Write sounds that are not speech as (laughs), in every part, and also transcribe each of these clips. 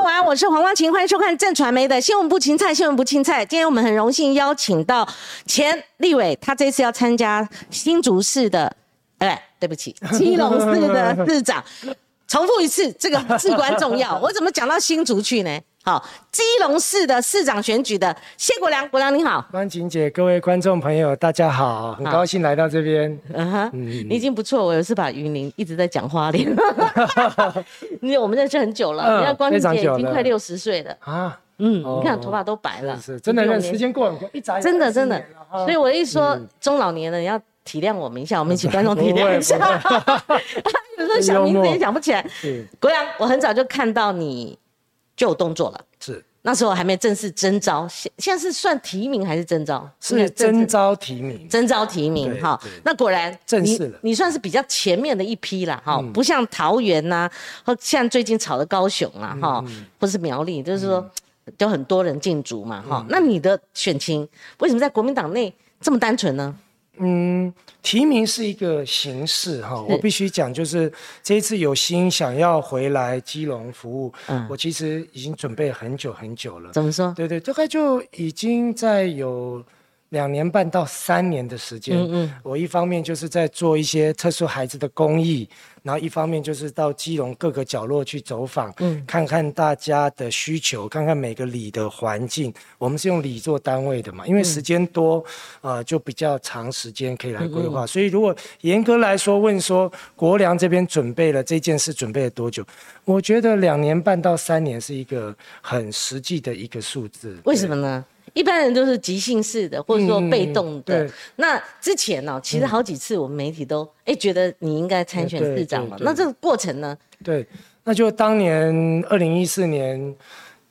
好，晚安，我是黄光琴，欢迎收看正传媒的新闻部芹菜，新闻部芹菜。今天我们很荣幸邀请到前立委，他这次要参加新竹市的，哎，对不起，基隆市的市长。重复一次，这个至关重要。我怎么讲到新竹去呢？好，基隆市的市长选举的谢国良，国良你好，关晴姐，各位观众朋友，大家好，很高兴来到这边。嗯哼，你已经不错，我有次把云林一直在讲花莲，(laughs) 因为我们认识很久了，人家关晴姐已经快六十岁了。啊，嗯，你看头发都白了，是真的，认时间过很快，一眨真的真的，所以我一说中老年人要体谅我们一下，我们一起 (laughs) 观众体谅一下，(laughs) 有时候想名字也想不起来。国良，我很早就看到你。就有动作了，是。那时候还没正式征招，现现在是算提名还是征招？是征招提名，征招提名哈。那果然正式了，你算是比较前面的一批了哈，不像桃园呐，或像最近炒的高雄啊哈，或是苗栗，就是说有很多人进驻嘛哈。那你的选情为什么在国民党内这么单纯呢？嗯，提名是一个形式哈，我必须讲，就是这一次有心想要回来基隆服务，嗯，我其实已经准备很久很久了。怎么说？对对，大概就已经在有。两年半到三年的时间，嗯嗯，我一方面就是在做一些特殊孩子的公益，然后一方面就是到基隆各个角落去走访，嗯，看看大家的需求，看看每个里的环境。我们是用里做单位的嘛，因为时间多，呃，就比较长时间可以来规划。所以如果严格来说，问说国梁这边准备了这件事准备了多久？我觉得两年半到三年是一个很实际的一个数字。为什么呢？一般人都是即兴式的，或者说被动的。那之前呢，其实好几次我们媒体都哎觉得你应该参选市长嘛。那这个过程呢？对，那就当年二零一四年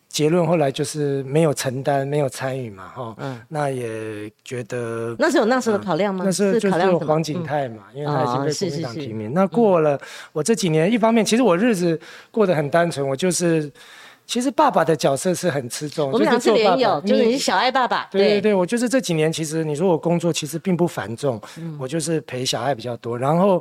结论，后来就是没有承担，没有参与嘛，哈。嗯。那也觉得那是有那时候的考量吗？那时候就是黄景泰嘛，因为他已经被国民党提名。那过了，我这几年一方面，其实我日子过得很单纯，我就是。其实爸爸的角色是很吃重，我们俩是连友，就是你是小爱爸爸。对对。对，我就是这几年，其实你说我工作其实并不繁重，我就是陪小爱比较多，然后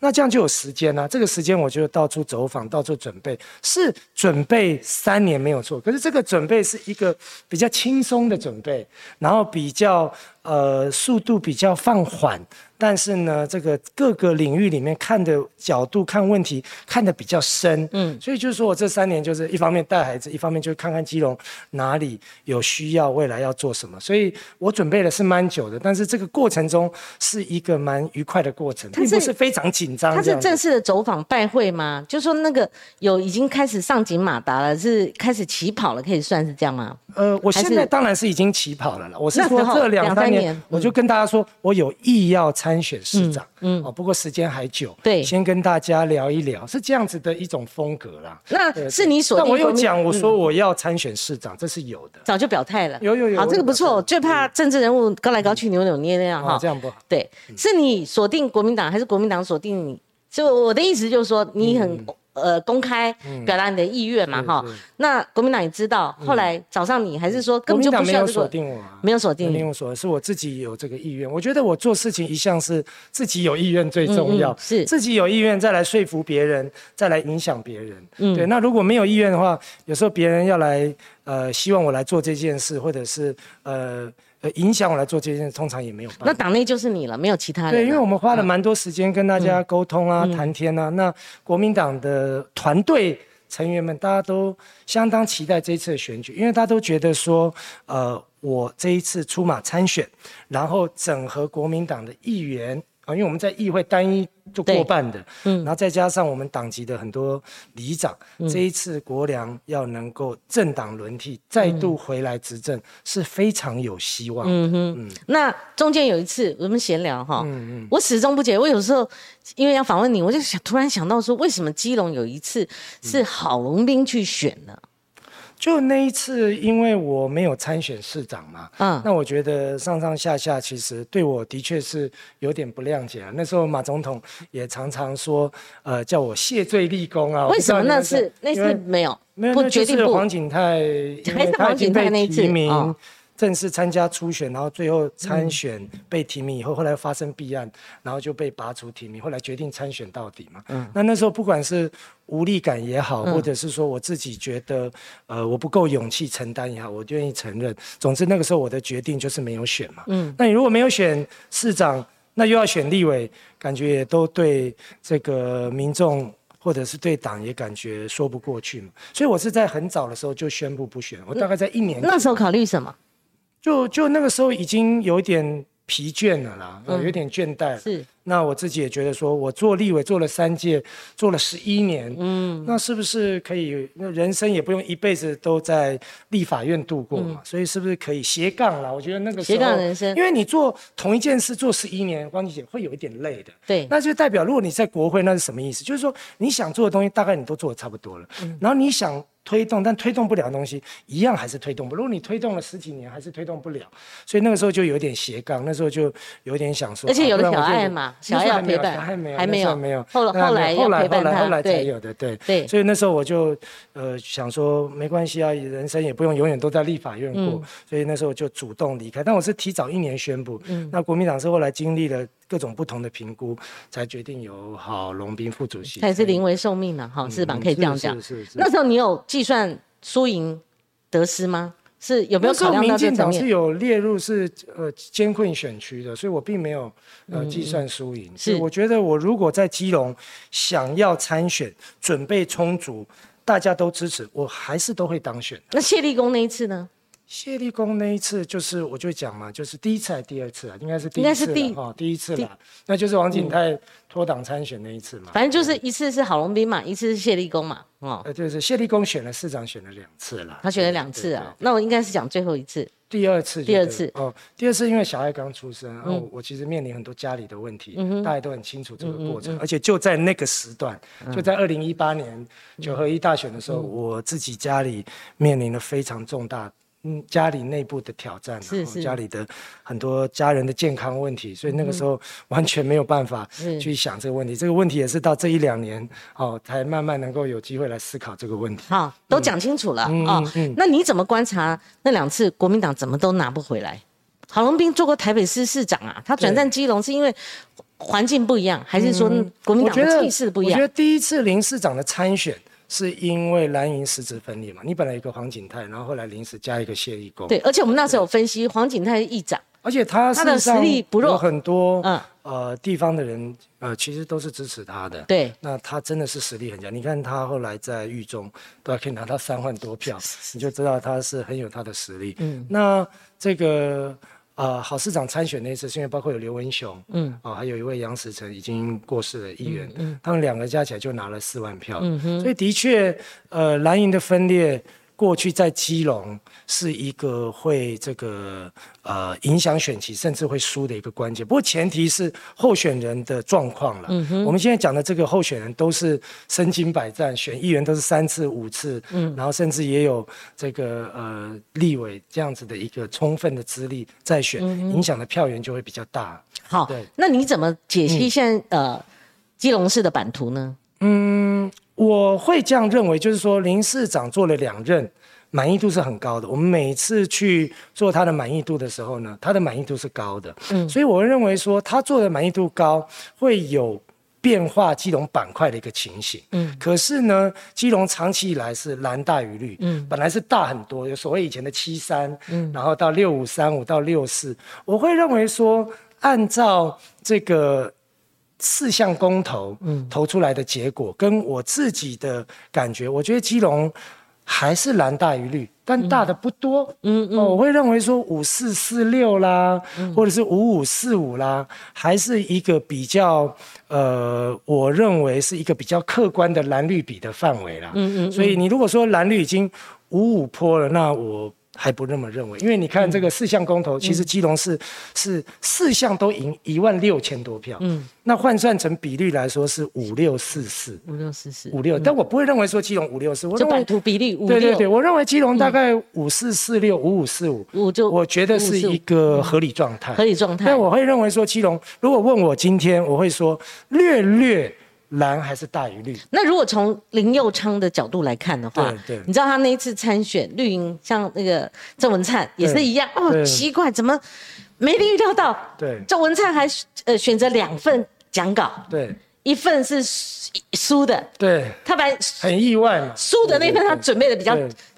那这样就有时间了。这个时间我就到处走访，到处准备，是准备三年没有错。可是这个准备是一个比较轻松的准备，然后比较呃速度比较放缓。但是呢，这个各个领域里面看的角度、看问题看的比较深，嗯，所以就是说我这三年就是一方面带孩子，一方面就看看基隆哪里有需要，未来要做什么。所以我准备的是蛮久的，但是这个过程中是一个蛮愉快的过程，并不是非常紧张。他是正式的走访拜会吗？就说那个有已经开始上紧马达了，是开始起跑了，可以算是这样吗？呃，我现在当然是已经起跑了了。我是说这两三年，我就跟大家说我有意要参。参选市长，嗯，哦，不过时间还久，对，先跟大家聊一聊，是这样子的一种风格啦。那是你所，但我有讲，我说我要参选市长，这是有的，早就表态了。有有有，好，这个不错。最怕政治人物高来高去、扭扭捏捏哈，这样不好。对，是你锁定国民党，还是国民党锁定你？就我的意思就是说，你很。呃，公开表达你的意愿嘛，哈。那国民党也知道，后来找上你，还是说根本就不需要锁定我？没有锁定，没有锁，是我自己有这个意愿。我觉得我做事情一向是自己有意愿最重要，是自己有意愿再来说服别人，再来影响别人。嗯，对。那如果没有意愿的话，有时候别人要来，呃，希望我来做这件事，或者是呃。呃，影响我来做这件事，通常也没有办法。那党内就是你了，没有其他人。对，因为我们花了蛮多时间跟大家沟通啊、谈天啊。那国民党的团队成员们，大家都相当期待这一次的选举，因为大家都觉得说，呃，我这一次出马参选，然后整合国民党的议员。啊，因为我们在议会单一就过半的，嗯，然后再加上我们党籍的很多里长，这一次国良要能够政党轮替，再度回来执政是非常有希望。嗯哼，那中间有一次我们闲聊哈，嗯嗯，我始终不解，我有时候因为要访问你，我就想突然想到说，为什么基隆有一次是郝龙斌去选呢？就那一次，因为我没有参选市长嘛，嗯，那我觉得上上下下其实对我的确是有点不谅解啊。那时候马总统也常常说，呃，叫我谢罪立功啊。为什么那次那次没有？没有，那就是黄景泰，还是黄景泰那次提名，正式参加初选，然后最后参选被提名以后，后来发生弊案，然后就被拔除提名，后来决定参选到底嘛。嗯，那那时候不管是无力感也好，或者是说我自己觉得呃我不够勇气承担也好，我愿意承认。总之那个时候我的决定就是没有选嘛。嗯，那你如果没有选市长，那又要选立委，感觉也都对这个民众。或者是对党也感觉说不过去嘛，所以我是在很早的时候就宣布不选。我大概在一年那时候考虑什么？就就那个时候已经有点疲倦了啦，有点倦怠。是。那我自己也觉得说，我做立委做了三届，做了十一年，嗯，那是不是可以？那人生也不用一辈子都在立法院度过嘛，所以是不是可以斜杠了？我觉得那个斜杠人生，因为你做同一件事做十一年，光姐会有一点累的。对，那就代表如果你在国会，那是什么意思？就是说你想做的东西，大概你都做的差不多了，嗯然后你想。推动，但推动不了的东西，一样还是推动不。如果你推动了十几年，还是推动不了，所以那个时候就有点斜杠，那时候就有点想说，而且有了小爱嘛，小爱要陪伴，还没有，还没有，没有。后来后来后来后来后来才有的，对对。所以那时候我就呃想说，没关系啊，人生也不用永远都在立法院过，所以那时候就主动离开。但我是提早一年宣布，那国民党是后来经历了。各种不同的评估，才决定由郝龙斌副主席。才是临危受命了，哈，是吧？可以这样讲。是是是。那时候你有计算输赢得失吗？是有没有考量到这党是有列入是呃艰困选区的，所以我并没有呃计算输赢。是，我觉得我如果在基隆想要参选，准备充足，大家都支持，我还是都会当选。那谢立功那一次呢？谢立功那一次，就是我就讲嘛，就是第一次还是第二次啊？应该是第一次了哦，第一次了，那就是王景泰脱党参选那一次嘛。反正就是一次是郝龙斌嘛，一次是谢立功嘛，哦，呃，就是谢立功选了市长，选了两次了。他选了两次啊，那我应该是讲最后一次。第二次，第二次哦，第二次因为小孩刚出生，然后我其实面临很多家里的问题，大家都很清楚这个过程，而且就在那个时段，就在二零一八年九合一大选的时候，我自己家里面临了非常重大。嗯，家里内部的挑战，是是家里的很多家人的健康问题，所以那个时候完全没有办法去想这个问题。这个问题也是到这一两年哦，才慢慢能够有机会来思考这个问题。好，都讲清楚了啊。那你怎么观察那两次国民党怎么都拿不回来？郝龙斌做过台北市市长啊，他转战基隆是因为环境不一样，还是说国民党的气势不一样？我觉得第一次林市长的参选。是因为蓝营实质分裂嘛？你本来一个黄景泰，然后后来临时加一个谢立功。对，而且我们那时候有分析，黄景泰是议长，而且他他的实力不弱，有很多嗯呃地方的人呃其实都是支持他的。对，那他真的是实力很强。你看他后来在狱中都可以拿到三万多票，你就知道他是很有他的实力。嗯，那这个。啊，郝市长参选那次，是因为包括有刘文雄，嗯，哦，还有一位杨石成已经过世的议员，嗯，他们两个加起来就拿了四万票，嗯哼，所以的确，呃，蓝营的分裂。过去在基隆是一个会这个呃影响选情，甚至会输的一个关键。不过前提是候选人的状况了。嗯哼。我们现在讲的这个候选人都是身经百战，选议员都是三次五次，嗯，然后甚至也有这个呃立委这样子的一个充分的资历在选，影响的票源就会比较大。好，对。那你怎么解析现在呃基隆市的版图呢？嗯。我会这样认为，就是说林市长做了两任，满意度是很高的。我们每次去做他的满意度的时候呢，他的满意度是高的。嗯，所以我认为说他做的满意度高，会有变化基隆板块的一个情形。嗯，可是呢，基隆长期以来是蓝大于绿。嗯，本来是大很多，有所谓以前的七三，嗯，然后到六五三五到六四，我会认为说，按照这个。四项公投，嗯，投出来的结果跟我自己的感觉，我觉得基隆还是蓝大于绿，但大的不多，嗯嗯，我会认为说五四四六啦，或者是五五四五啦，还是一个比较，呃，我认为是一个比较客观的蓝绿比的范围啦，嗯嗯，所以你如果说蓝绿已经五五坡了，那我。还不那么认为，因为你看这个四项公投，其实基隆是是四项都赢一万六千多票，嗯，那换算成比率来说是五六四四，五六四四，五六，但我不会认为说基隆五六四，我认为图比例五六，对对对，我认为基隆大概五四四六五五四五，我觉得是一个合理状态，合理状态。但我会认为说基隆，如果问我今天，我会说略略蓝还是大于绿。那如果从林佑昌的角度来看的话，对对你知道他那一次参选绿营，像那个郑文灿也是一样哦，奇怪，怎么没预料到？对郑文灿还呃选择两份讲稿，对一份是输输的，对，他本来很意外嘛。输的那份他准备的比较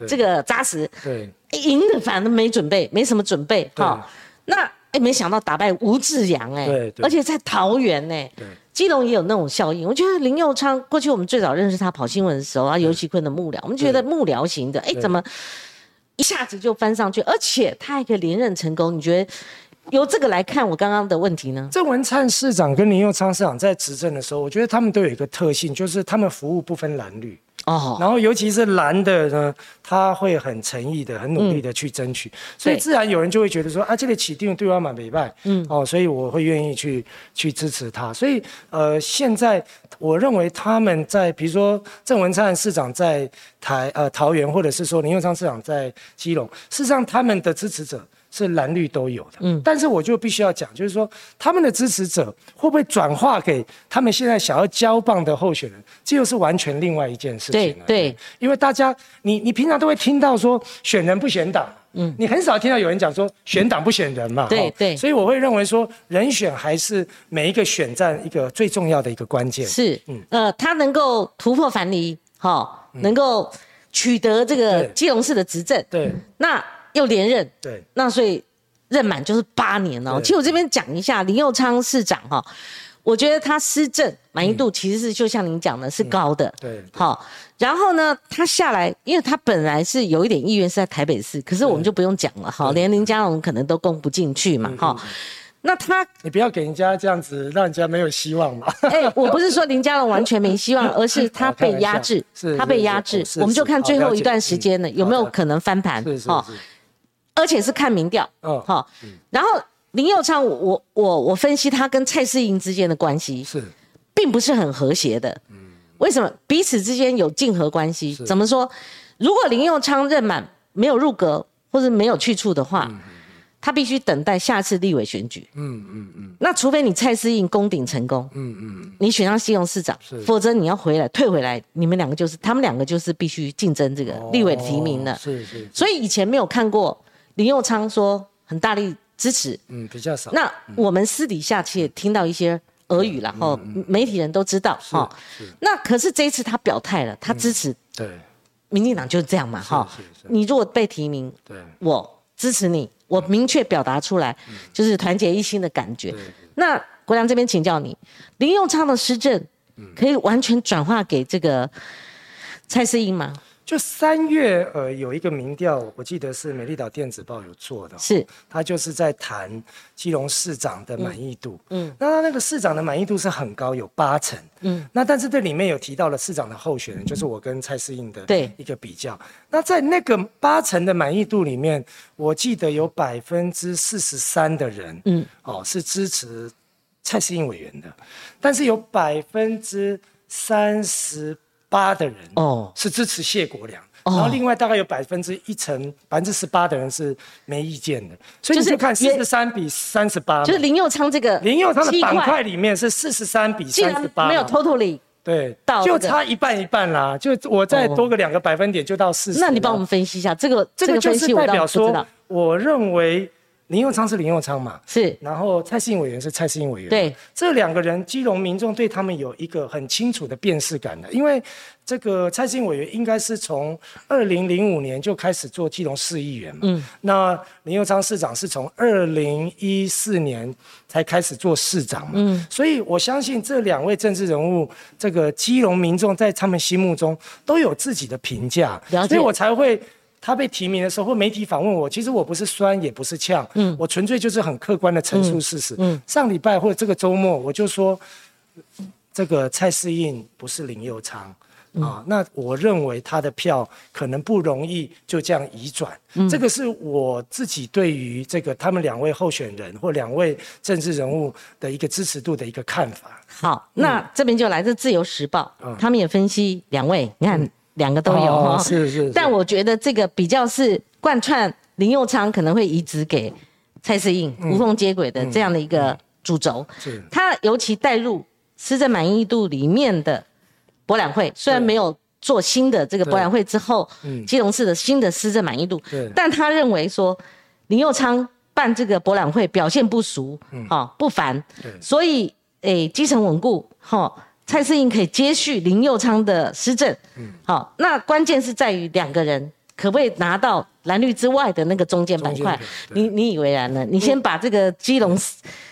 这个扎实，对赢的反而没准备，没什么准备对哈。那哎，没想到打败吴志阳哎，对对而且在桃园呢，对基隆也有那种效应。我觉得林佑昌过去我们最早认识他跑新闻的时候啊，尤其坤的幕僚，我们觉得幕僚型的，哎，对怎么一下子就翻上去，而且他还可以连任成功？你觉得由这个来看我刚刚的问题呢？郑文灿市长跟林佑昌市长在执政的时候，我觉得他们都有一个特性，就是他们服务不分蓝绿。哦，然后尤其是蓝的呢，他会很诚意的、很努力的去争取，所以自然有人就会觉得说啊，这个起定对我蛮北拜，嗯，哦，所以我会愿意去去支持他。所以呃，现在我认为他们在比如说郑文灿市长在台呃桃园，或者是说林佑昌市长在基隆，事实上他们的支持者。是蓝绿都有的，嗯，但是我就必须要讲，就是说他们的支持者会不会转化给他们现在想要交棒的候选人，这又是完全另外一件事情了。对对，因为大家，你你平常都会听到说选人不选党，嗯，你很少听到有人讲说选党不选人嘛。对所以我会认为说人选还是每一个选战一个最重要的一个关键。是，嗯。呃，他能够突破樊篱，哈、能够取得这个基隆市的执政，对。那又连任，对。那所以任满就是八年哦。其实我这边讲一下林佑昌市长哈，我觉得他施政满意度其实是就像您讲的是高的，对对。好。然后呢，他下来，因为他本来是有一点意愿是在台北市，可是我们就不用讲了哈，连林佳龙可能都攻不进去嗯嘛，哈。那他你不要给人家这样子，让人家没有希望嘛。哎、我不是说林佳龙完全没希望，(laughs) 而是他被压制，他被是压制。我们就看最后一段时间呢，嗯有没有可能翻盘？是是哦是，而且是看民调。嗯好，然后林佑昌，我我我我分析他跟蔡世英之间的关系，是并不是很和谐的。嗯为什么？彼此之间有竞合关系。怎么说？如果林佑昌任满没有入阁或者没有去处的话，他必须等待下次立委选举。嗯嗯嗯那除非你蔡思应攻顶成功，嗯嗯，你选上信用市长，否则你要回来退回来，你们两个就是他们两个就是必须竞争这个立委提名的哦。是是，所以以前没有看过林佑昌说很大力支持，嗯比较少。那我们私底下其实也听到一些俄语了，哈，媒体人都知道哈。是那可是这一次他表态了，他支持对民进党就是这样嘛，哈。你如果被提名，对我支持你，我明确表达出来，就是团结一心的感觉。那国良这边请教你，林佑昌的施政可以完全转化给这个蔡世英吗？就三月，呃，有一个民调，我记得是美丽岛电子报有做的，是，他就是在谈基隆市长的满意度。嗯。嗯，那他那个市长的满意度是很高，有八成。嗯。嗯，那但是这里面有提到了市长的候选人，就是我跟蔡适应的对。一个比较。那在那个八成的满意度里面，我记得有百分之四十三的人，嗯。嗯，哦，是支持蔡适应委员的，但是有百分之三十八的人，哦是支持谢国良。哦然后另外大概有百分之一成百分之十八的人是没意见的，所以就是你就看四十三比三十八，就是林佑昌这个林佑昌的板块里面是四十三比三十八，没有 totally，对到，就差一半一半啦，就我再哦多个两个百分点就到四十。那你帮我们分析一下这个个这个就是分析，我代表说我认为林佑昌是林佑昌嘛，是。然后蔡适应委员是蔡适应委员，对，这两个人，基隆民众对他们有一个很清楚的辨识感的，因为这个蔡适应委员应该是从二零零五年就开始做基隆市议员嘛，嗯，那林佑昌市长是从二零一四年才开始做市长嘛，嗯，所以我相信这两位政治人物，这个基隆民众在他们心目中都有自己的评价，所以我才会。他被提名的时候，或媒体访问我，其实我不是酸，也不是呛，嗯，我纯粹就是很客观的陈述事实。嗯，上礼拜或者这个周末，我就说，这个蔡适应不是林佑昌。啊，那我认为他的票可能不容易就这样移转，这个是我自己对于这个他们两位候选人或两位政治人物的一个支持度的一个看法。好，那这边就来自《自由时报》嗯。他们也分析两位，你看两个都有哦哈、是是是。但我觉得这个比较是贯穿林佑昌可能会移植给蔡世应、无缝接轨的这样的一个主轴。是。他尤其带入施政满意度里面的博览会，虽然没有做新的这个博览会之后，基隆市的新的施政满意度，但他认为说林佑昌办这个博览会表现不俗，哈不凡，所以诶基层稳固，哈蔡世英可以接续林佑昌的施政，好，那关键是在于两个人可不可以拿到蓝绿之外的那个中间板块，你你以为然呢？你先把这个基隆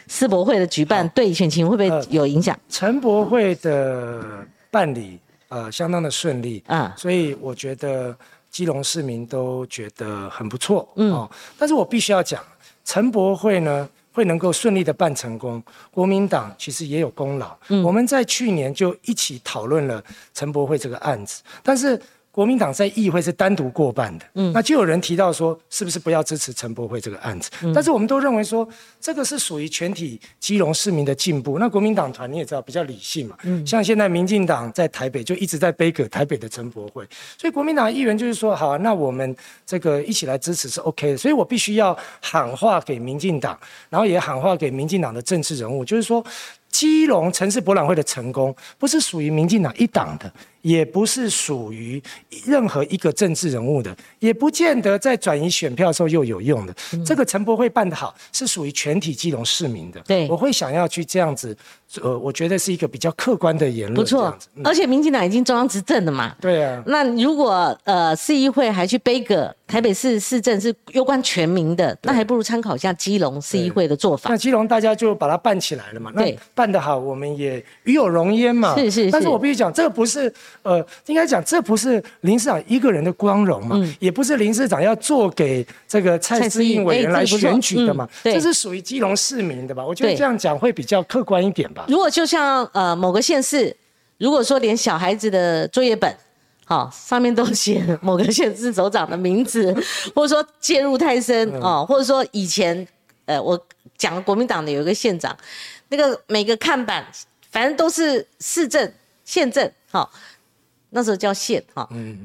世博会的举办对选情会不会有影响？陈博会的办理。呃，相当的顺利啊，所以我觉得基隆市民都觉得很不错，嗯哦。但是我必须要讲，陈博会呢会能够顺利的办成功，国民党其实也有功劳。嗯，我们在去年就一起讨论了陈博会这个案子，但是。国民党在议会是单独过半的，嗯，那就有人提到说，是不是不要支持陈柏会这个案子？但是我们都认为说，这个是属于全体基隆市民的进步。那国民党团你也知道比较理性嘛，嗯，像现在民进党在台北就一直在背葛台北的陈博会，所以国民党议员就是说，好，那我们这个一起来支持是 OK 的。所以我必须要喊话给民进党，然后也喊话给民进党的政治人物，就是说。基隆城市博览会的成功，不是属于民进党一党的，也不是属于任何一个政治人物的，也不见得在转移选票的时候又有用的。这个陈博会办得好，是属于全体基隆市民的。对，我会想要去这样子。呃，我觉得是一个比较客观的言论，不错。而且民进党已经中央执政了嘛，对啊。那如果呃市议会还去背个台北市市政是攸关全民的，那还不如参考一下基隆市议会的做法。那基隆大家就把它办起来了嘛，那办得好，我们也与有荣焉嘛。是是是。但是我必须讲，这个不是呃，应该讲这不是林市长一个人的光荣嘛，也不是林市长要做给这个蔡思应委员来选举的嘛，这是属于基隆市民的吧？我觉得这样讲会比较客观一点吧。如果就像呃某个县市，如果说连小孩子的作业本，好上面都 (laughs) 写某个县市首长的名字，(laughs) 或者说介入太深哦，或者说以前呃我讲国民党的有一个县长，那个每个看板反正都是市政县政好。那时候叫县哈，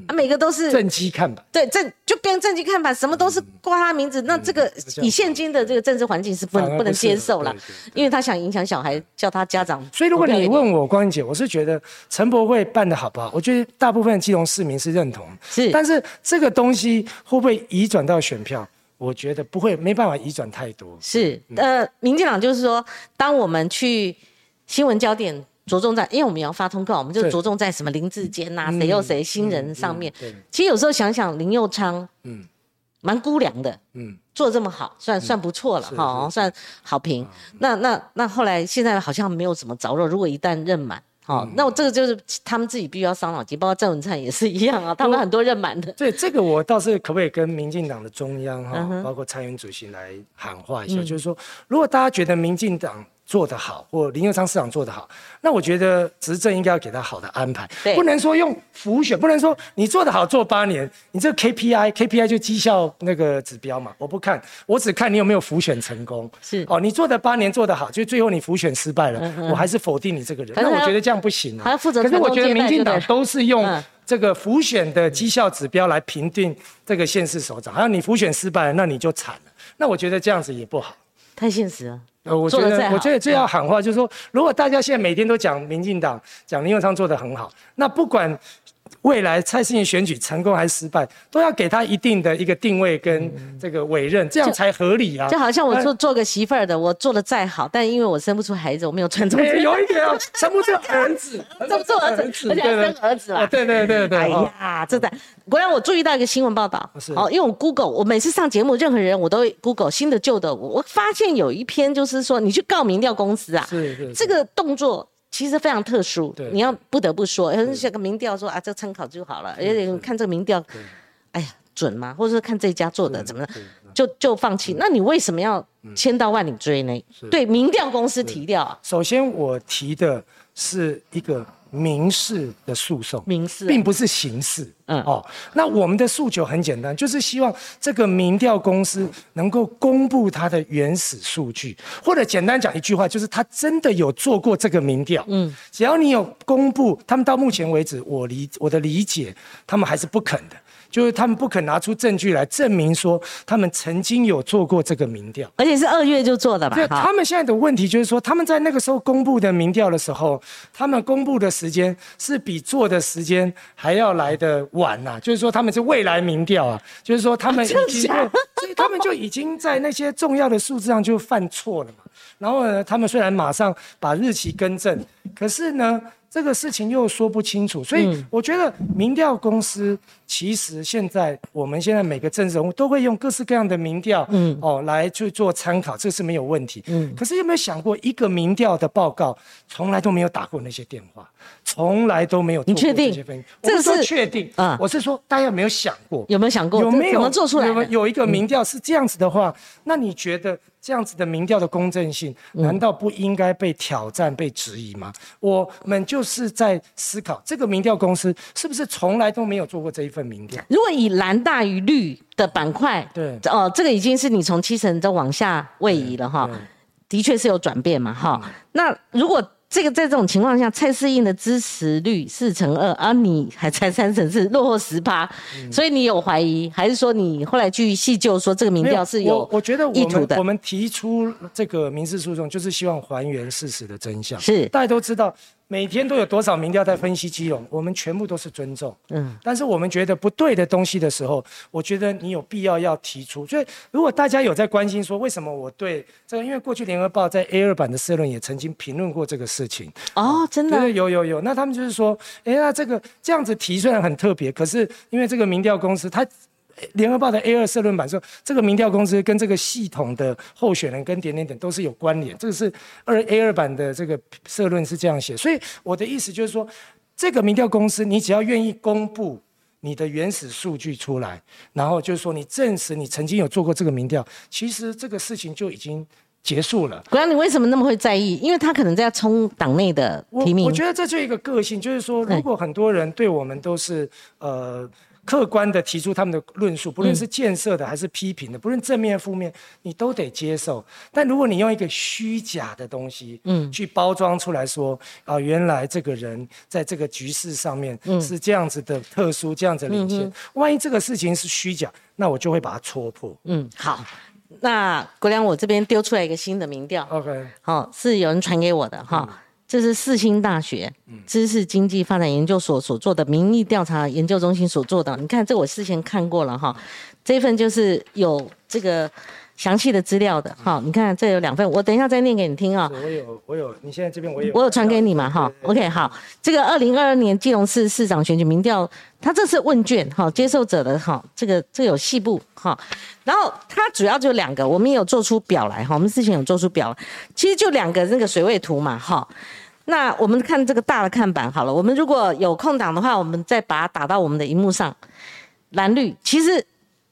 啊，每个都是政绩看板，对政就变政绩看板，什么都是挂他名字。那这个以现今的这个政治环境是不能不能接受了，因为他想影响小孩，叫他家长。所以如果你问我光英姐，我是觉得陈博会办的好不好？我觉得大部分基隆市民是认同，是。但是这个东西会不会移转到选票？我觉得不会，没办法移转太多。是，呃，民进党就是说，当我们去新闻焦点。着重在，因为我们要发通告，我们就着重在什么林志坚呐，谁又谁新人上面。其实有时候想想，林佑昌，嗯，蛮估量的，嗯，做这么好，算算不错了哈，算好评。那那那后来现在好像没有什么着落。如果一旦任满，好，那我这个就是他们自己必须要伤脑筋，包括郑文灿也是一样啊，他们很多任满的。对，这个我倒是可不可以跟民进党的中央哈，包括参选主席来喊话一下，就是说，如果大家觉得民进党。做得好，或林佑昌市长做得好，那我觉得执政应该要给他好的安排，不能说用浮选，不能说你做得好做八年，你这 KPI，KPI 就绩效那个指标嘛，我不看，我只看你有没有浮选成功。是哦，你做的八年做得好，就最后你浮选失败了，我还是否定你这个人。那我觉得这样不行啊。还要负责。可是我觉得民进党都是用这个浮选的绩效指标来评定这个县市首长，还有你浮选失败了，那你就惨了。那我觉得这样子也不好。太现实了。呃，我觉得，我觉得最要喊话就是说，如果大家现在每天都讲民进党，讲林佑昌做的很好，那不管。未来蔡世英选举成功还是失败，都要给他一定的一个定位跟这个委任，这样才合理啊。就好像我做做个媳妇儿的，我做的再好，但因为我生不出孩子，我没有传宗。(laughs) 有一点啊，(laughs) 生不出儿子，生不出儿子，而且生儿子了。对对对对。哎呀，真的，果然我注意到一个新闻报道，哦，因为我 Google，我每次上节目，任何人我都 Google 新的旧的，我发现有一篇就是说，你去告民调公司啊，是是，这个动作。其实非常特殊，你要不得不说，有人写个民调说啊，这参考就好了，而且看这个民调，哎呀，准吗？或者是看这家做的怎么，就就放弃？那你为什么要千刀万里追呢？对民调公司提调啊？首先我提的是一个。民事的诉讼，民事并不是刑事。嗯哦，那我们的诉求很简单，就是希望这个民调公司能够公布它的原始数据，或者简单讲一句话，就是他真的有做过这个民调。嗯，只要你有公布，他们到目前为止，我理我的理解，他们还是不肯的。就是他们不肯拿出证据来证明说他们曾经有做过这个民调。而且是二月就做的吧对，，他们现在的问题就是说，他们在那个时候公布的民调的时候，他们公布的时间是比做的时间还要来的晚呐、就是说他们是未来民调啊，就是说他们已经所以他们就已经在那些重要的数字上就犯错了嘛。然后呢，他们虽然马上把日期更正，可是呢，这个事情又说不清楚，所以我觉得民调公司其实现在我们现在每个政治人物都会用各式各样的民调，嗯，哦，来去做参考，这是没有问题。嗯，可是有没有想过，一个民调的报告从来都没有打过那些电话，从来都没有做过你确定这些分析？这个是确定嗯啊，我是说大家有没有想过？有没有想过这有没有做出来有的？有一个民调是这样子的话，那你觉得这样子的民调的公正性，嗯难道不应该被挑战、被质疑吗？我们就是在思考，这个民调公司是不是从来都没有做过这一份民调？如果以蓝大于绿的板块，对哦，这个已经是你从七成再往下位移了哈，的确是有转变嘛哈。那如果这个在这种情况下，蔡适应的支持率四成二，而你还才三成四，落后十趴，嗯所以你有怀疑，还是说你后来去细究说这个民调是有我我觉得意图的我们我？们提出这个民事诉讼，就是希望还原事实的真相。是大家都知道，每天都有多少民调在分析基隆，我们全部都是尊重。嗯，但是我们觉得不对的东西的时候，我觉得你有必要要提出。所以，如果大家有在关心说为什么我对这个，因为过去联合报在 A 二版的社论也曾经评论过这个事情。哦，真的有有有。那他们就是说，哎，那这个这样子提虽然很特别，可是因为这个民调公司它。联合报的 A 二社论版说，这个民调公司跟这个系统的候选人跟点点点都是有关联，这个是二 A 二版的这个社论是这样写。所以我的意思就是说，这个民调公司，你只要愿意公布你的原始数据出来，然后就是说你证实你曾经有做过这个民调，其实这个事情就已经结束了。国良，你为什么那么会在意？因为他可能在冲党内的提名我。觉得这就一个个性，就是说，如果很多人对我们都是呃客观的提出他们的论述，不论是建设的还是批评的，不论正面负面，你都得接受。但如果你用一个虚假的东西，嗯，去包装出来说，啊、原来这个人在这个局势上面是这样子的特殊，这样子领先，万一这个事情是虚假，那我就会把它戳破。嗯，好。那国良，我这边丢出来一个新的民调，OK，好、是有人传给我的哈。这是四星大学知识经济发展研究所所做的民意调查研究中心所做的。你看，这我事先看过了哈，这份就是有这个详细的资料的哈。你看，这有两份，我等一下再念给你听啊。我有我有，你现在这边我有，我有传给你嘛哈？OK，好，这个二零二二年基隆市市长选举民调，它这是问卷哈，接受者的哈，这个这个有细部哈，然后它主要就两个，我们也有做出表来哈，我们之前有做出表来，其实就两个那个水位图嘛哈。那我们看这个大的看板好了，我们如果有空档的话，我们再把它打到我们的荧幕上，蓝绿其实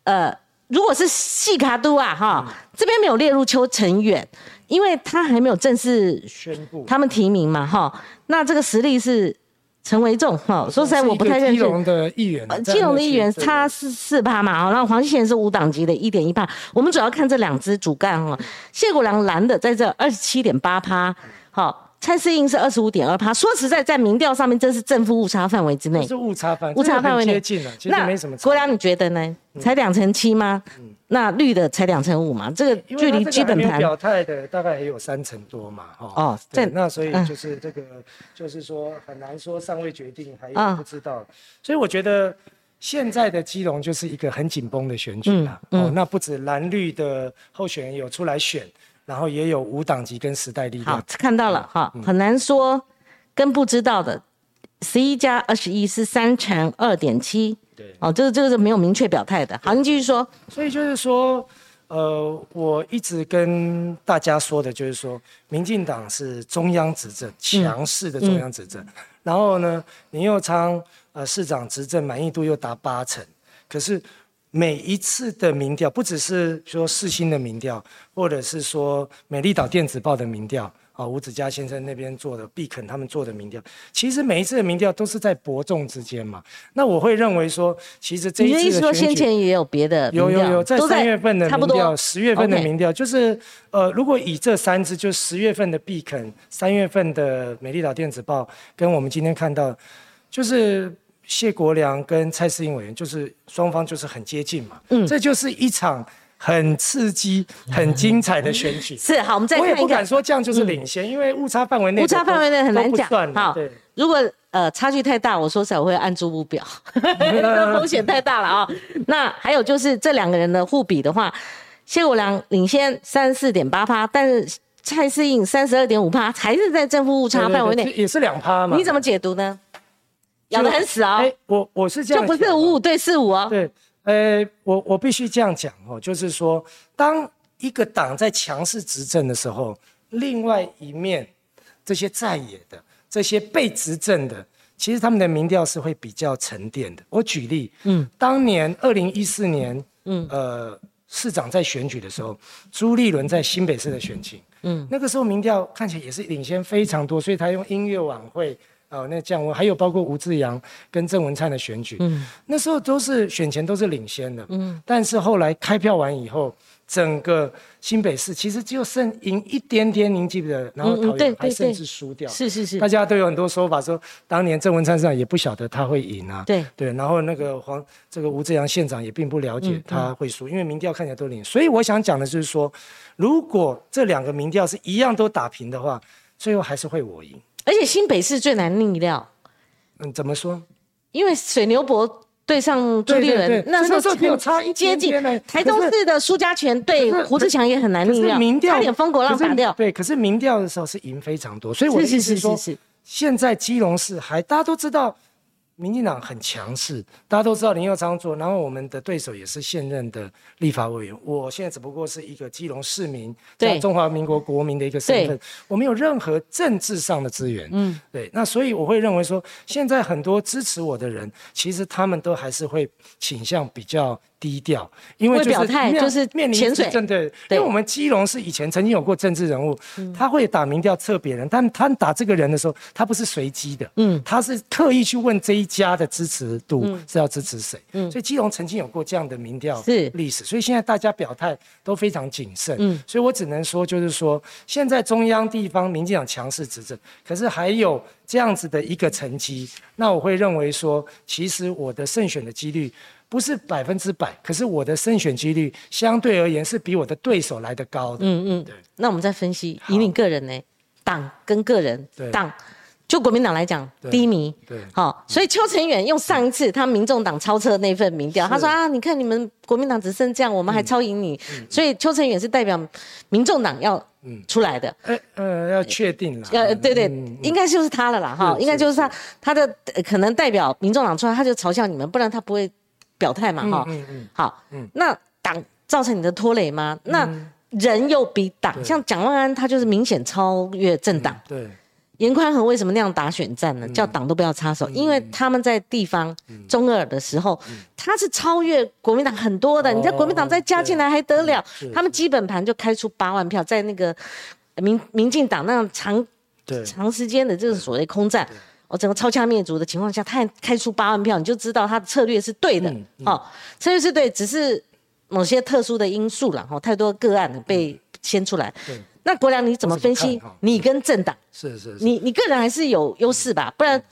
呃。如果是细卡都啊，哈，这边没有列入邱成远，因为他还没有正式宣布。他们提名嘛，哈，那这个实力是陈维仲，哈，说实在我不太认识。基隆的议员呃，基隆的议员差四四趴嘛，然后黄熙贤是五党籍的一点一趴。我们主要看这两支主干哈，谢国良蓝的在这二十七点八趴，好。蔡适应是二十五点二趴，说实在，在民调上面，这是正负误差范围之内不。是误差范，误差范围接近了，其实那没什么差。国良，你觉得呢？才两成七吗？那绿的才两成五嘛，这个距离基本盘表态的大概也有三成多嘛，哈。哦对那所以嗯就是这个，就是说很难说尚未决定，还不知道。所以我觉得现在的基隆就是一个很紧绷的选举啦。嗯嗯哦，那不止蓝绿的候选人有出来选，然后也有无党籍跟时代力好。看到了哈，嗯很难说，跟不知道的十一加二十一是三乘二点七。对哦，这个这个是没有明确表态的。好，你继续说。所以就是说，呃，我一直跟大家说的就是说，民进党是中央执政，强势的中央执政。然后呢，林佑昌呃市长执政满意度又达八成，可是每一次的民调，不只是说世新的民调，或者是说美丽岛电子报的民调。啊，吴子嘉先生那边做的，毕肯他们做的民调，其实每一次的民调都是在伯仲之间嘛。那我会认为说，其实这一次的选举先前也有别的有有有，在三月份的民调，十月份的民调，就是呃，如果以这三支，就十月份的毕肯，三月份的美丽岛电子报，跟我们今天看到，就是谢国良跟蔡世英委员就是双方就是很接近嘛，嗯，这就是一场很刺激、很精彩的选举。是好，我们再看一我也不敢说这样就是领先，因为误差范围内误差范围内很难讲。好，如果呃差距太大，我说实在我会按住不表，(laughs) 风险太大了啊。那还有就是这两个人的互比的话，谢国良领先三十四点八趴，但是蔡世应三十二点五趴，还是在正负误差范围内，也是两趴嘛。你怎么解读呢？咬得很死啊！哎，我我是这样，就不是五五对四五哦。对，呃，我我必须这样讲哦，就是说，当一个党在强势执政的时候，另外一面这些在野的、这些被执政的，其实他们的民调是会比较沉淀的。我举例，嗯，当年二零一四年，嗯，呃，市长在选举的时候，朱立伦在新北市的选情，嗯，那个时候民调看起来也是领先非常多，所以他用音乐晚会。哦，那降温，还有包括吴志阳跟郑文灿的选举，嗯，那时候都是选前都是领先的，嗯，但是后来开票完以后，整个新北市其实就剩赢一点点，您记不得？然后桃园还甚至输掉，是是是，大家都有很多说法，说当年郑文灿市长也不晓得他会赢啊，对。对，然后那个黄这个吴志阳县长也并不了解他会输，因为民调看起来都领，所以我想讲的就是说，如果这两个民调是一样都打平的话，最后还是会我赢。而且新北市最难逆料，嗯，怎么说？因为水牛伯对上朱立伦，那时候有差一接近。台中市的苏家全对胡志强也很难逆料，差点风国浪打掉。对，可是民调的时候是赢非常多，所以我的意思是说，现在基隆市还大家都知道。民进党很强势，大家都知道林佑昌做，然后我们的对手也是现任的立法委员。我现在只不过是一个基隆市民，在中华民国国民的一个身份，我没有任何政治上的资源。嗯，对，那所以我会认为说，现在很多支持我的人，其实他们都还是会倾向比较。低调，因为就是就是面临真的，因为我们基隆是以前曾经有过政治人物，他会打民调测别人，但他打这个人的时候，他不是随机的，嗯，他是特意去问这一家的支持度是要支持谁，嗯，所以基隆曾经有过这样的民调是。历史，所以现在大家表态都非常谨慎，嗯，所以我只能说就是说，现在中央地方民进党强势执政，可是还有这样子的一个成绩，那我会认为说，其实我的胜选的几率。不是百分之百，可是我的胜选几率相对而言是比我的对手来的高的。嗯嗯，对。那我们再分析，以你个人呢，党跟个人，党。就国民党来讲低迷，对，好，所以邱成远用上一次他民众党超车那份民调，他说啊，你看你们国民党只剩这样，我们还超赢你，所以邱成远是代表民众党要出来的。呃呃，要确定了。呃，对对，应该就是他了啦，哈，应该就是他，他的可能代表民众党出来，他就嘲笑你们，不然他不会。表态嘛，哈，嗯嗯好，那党造成你的拖累吗？那人又比党，像蒋万安，他就是明显超越政党。对，严宽和为什么那样打选战呢？叫党都不要插手，因为他们在地方中二的时候，他是超越国民党很多的。你在国民党再加进来还得了？他们基本盘就开出八万票，在那个民民进党那样长长时间的这个所谓空战。我整个超强灭族的情况下，他开出八万票，你就知道他的策略是对的。哦，策略是对，只是某些特殊的因素了。哈，太多个案被掀出来。那国良你怎么分析？你跟政党是是，你你个人还是有优势吧？不然。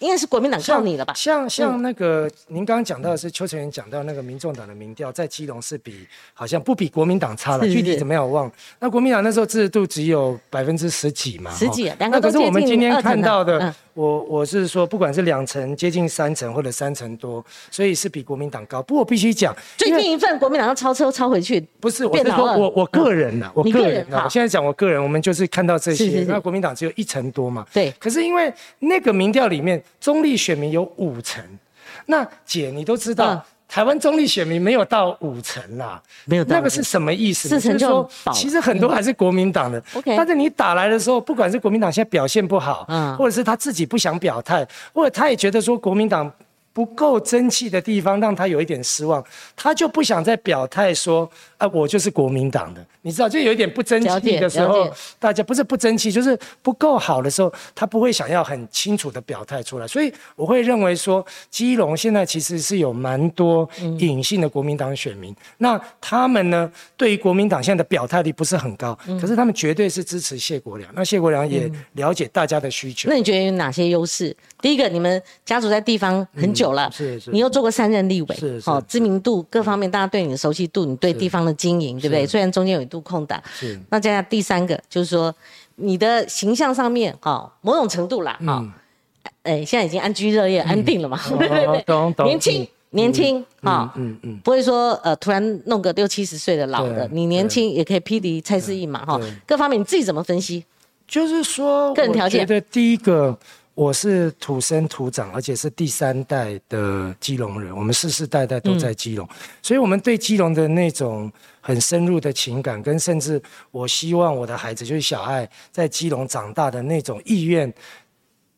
应该是国民党靠你了吧？像像那个您刚刚讲到的是邱成元讲到那个民众党的民调，在基隆是比好像不比国民党差了，具体怎么样我忘了。那国民党那时候支持度只有百分之十几嘛，十几，两个都可是我们今天看到的，我我是说，不管是两成接近三成或者三成多，所以是比国民党高。不过我必须讲，最近一份国民党要超车超回去，不是我是说我我个人呐，我个人啊，我现在讲我个人，我们就是看到这些，那国民党只有一成多嘛，对。可是因为那个民调里面。中立选民有五成，那姐你都知道，台湾中立选民没有到五成啦，没有那个是什么意思？四成就其实很多还是国民党的。OK，但是你打来的时候，不管是国民党现在表现不好，嗯，或者是他自己不想表态，或者他也觉得说国民党。不够争气的地方，让他有一点失望，他就不想再表态说，啊，我就是国民党的，你知道，就有一点不争气的时候，大家不是不争气，就是不够好的时候，他不会想要很清楚的表态出来。所以我会认为说，基隆现在其实是有蛮多隐性的国民党选民，那他们呢，对于国民党现在的表态力不是很高，可是他们绝对是支持谢国良。那谢国良也了解大家的需求。那你觉得有哪些优势？第一个，你们家族在地方很久了，是是，你又做过三任立委，是好知名度各方面，大家对你的熟悉度，你对地方的经营，对不对？虽然中间有一度空档，是。那接下来第三个就是说，你的形象上面，哈，某种程度啦，哈，哎，现在已经安居乐业、安定了嘛，(laughs) 对对？对，年轻年轻，哈，嗯嗯，不会说呃突然弄个六七十岁的老的，你年轻也可以匹敌蔡思义嘛，哈，各方面你自己怎么分析？就是说，个人条件，觉得第一个。我是土生土长，而且是第三代的基隆人，我们世世代代都在基隆，所以我们对基隆的那种很深入的情感，跟甚至我希望我的孩子就是小爱在基隆长大的那种意愿，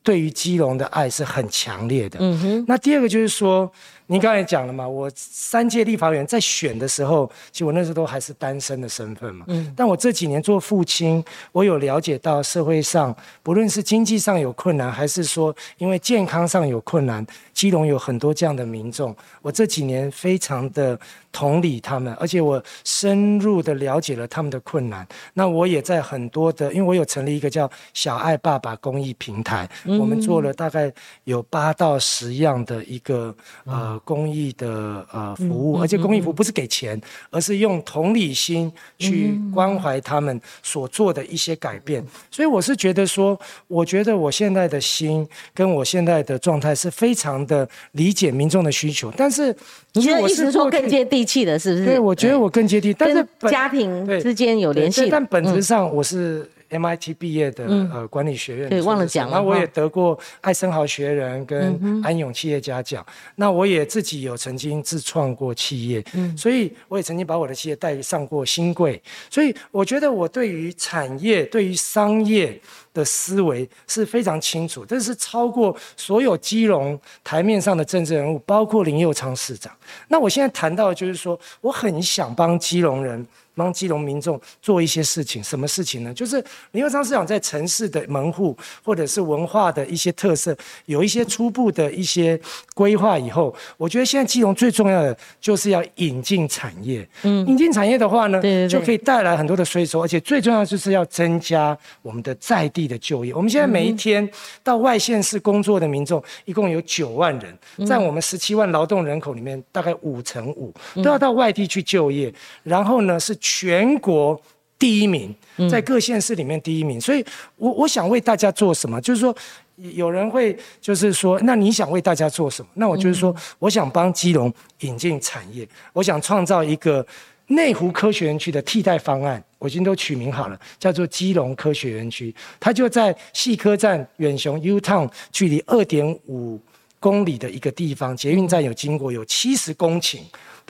对于基隆的爱是很强烈的。嗯哼。那第二个就是说。您刚才讲了嘛，我三届立法委员在选的时候，其实我那时候都还是单身的身份嘛。嗯。但我这几年做父亲，我有了解到社会上，不论是经济上有困难，还是说因为健康上有困难，基隆有很多这样的民众。我这几年非常的同理他们，而且我深入的了解了他们的困难。那我也在很多的，因为我有成立一个叫“小爱爸爸”公益平台，我们做了大概有八到十样的一个呃。公益的呃服务，而且公益服务不是给钱，而是用同理心去关怀他们所做的一些改变。所以我是觉得说，我觉得我现在的心跟我现在的状态是非常的理解民众的需求。但是你的意思说更接地气的，是不是？对，我觉得我更接地，但是家庭之间有联系。但本质上我是。MIT 毕业的呃管理学院，对，忘了讲了。那我也得过艾森豪学人跟安永企业家奖。那我也自己有曾经自创过企业，嗯，所以我也曾经把我的企业带上过新贵。所以我觉得我对于产业、对于商业的思维是非常清楚，这是超过所有基隆台面上的政治人物，包括林佑昌市长。那我现在谈到的就是说，我很想帮基隆人。帮基隆民众做一些事情，什么事情呢？就是林佑昌市长在城市的门户或者是文化的一些特色，有一些初步的一些规划以后，我觉得现在基隆最重要的就是要引进产业。嗯，引进产业的话呢，就可以带来很多的税收，而且最重要就是要增加我们的在地的就业。我们现在每一天到外县市工作的民众一共有九万人，在我们十七万劳动人口里面，大概五成五都要到外地去就业，然后呢是。全国第一名，在各县市里面第一名，所以我我想为大家做什么？就是说，有人会就是说，那你想为大家做什么？那我就是说，我想帮基隆引进产业，我想创造一个内湖科学园区的替代方案，我已经都取名好了，叫做基隆科学园区。它就在细科站远雄 U Town 距离二点五公里的一个地方，捷运站有经过，有七十公顷。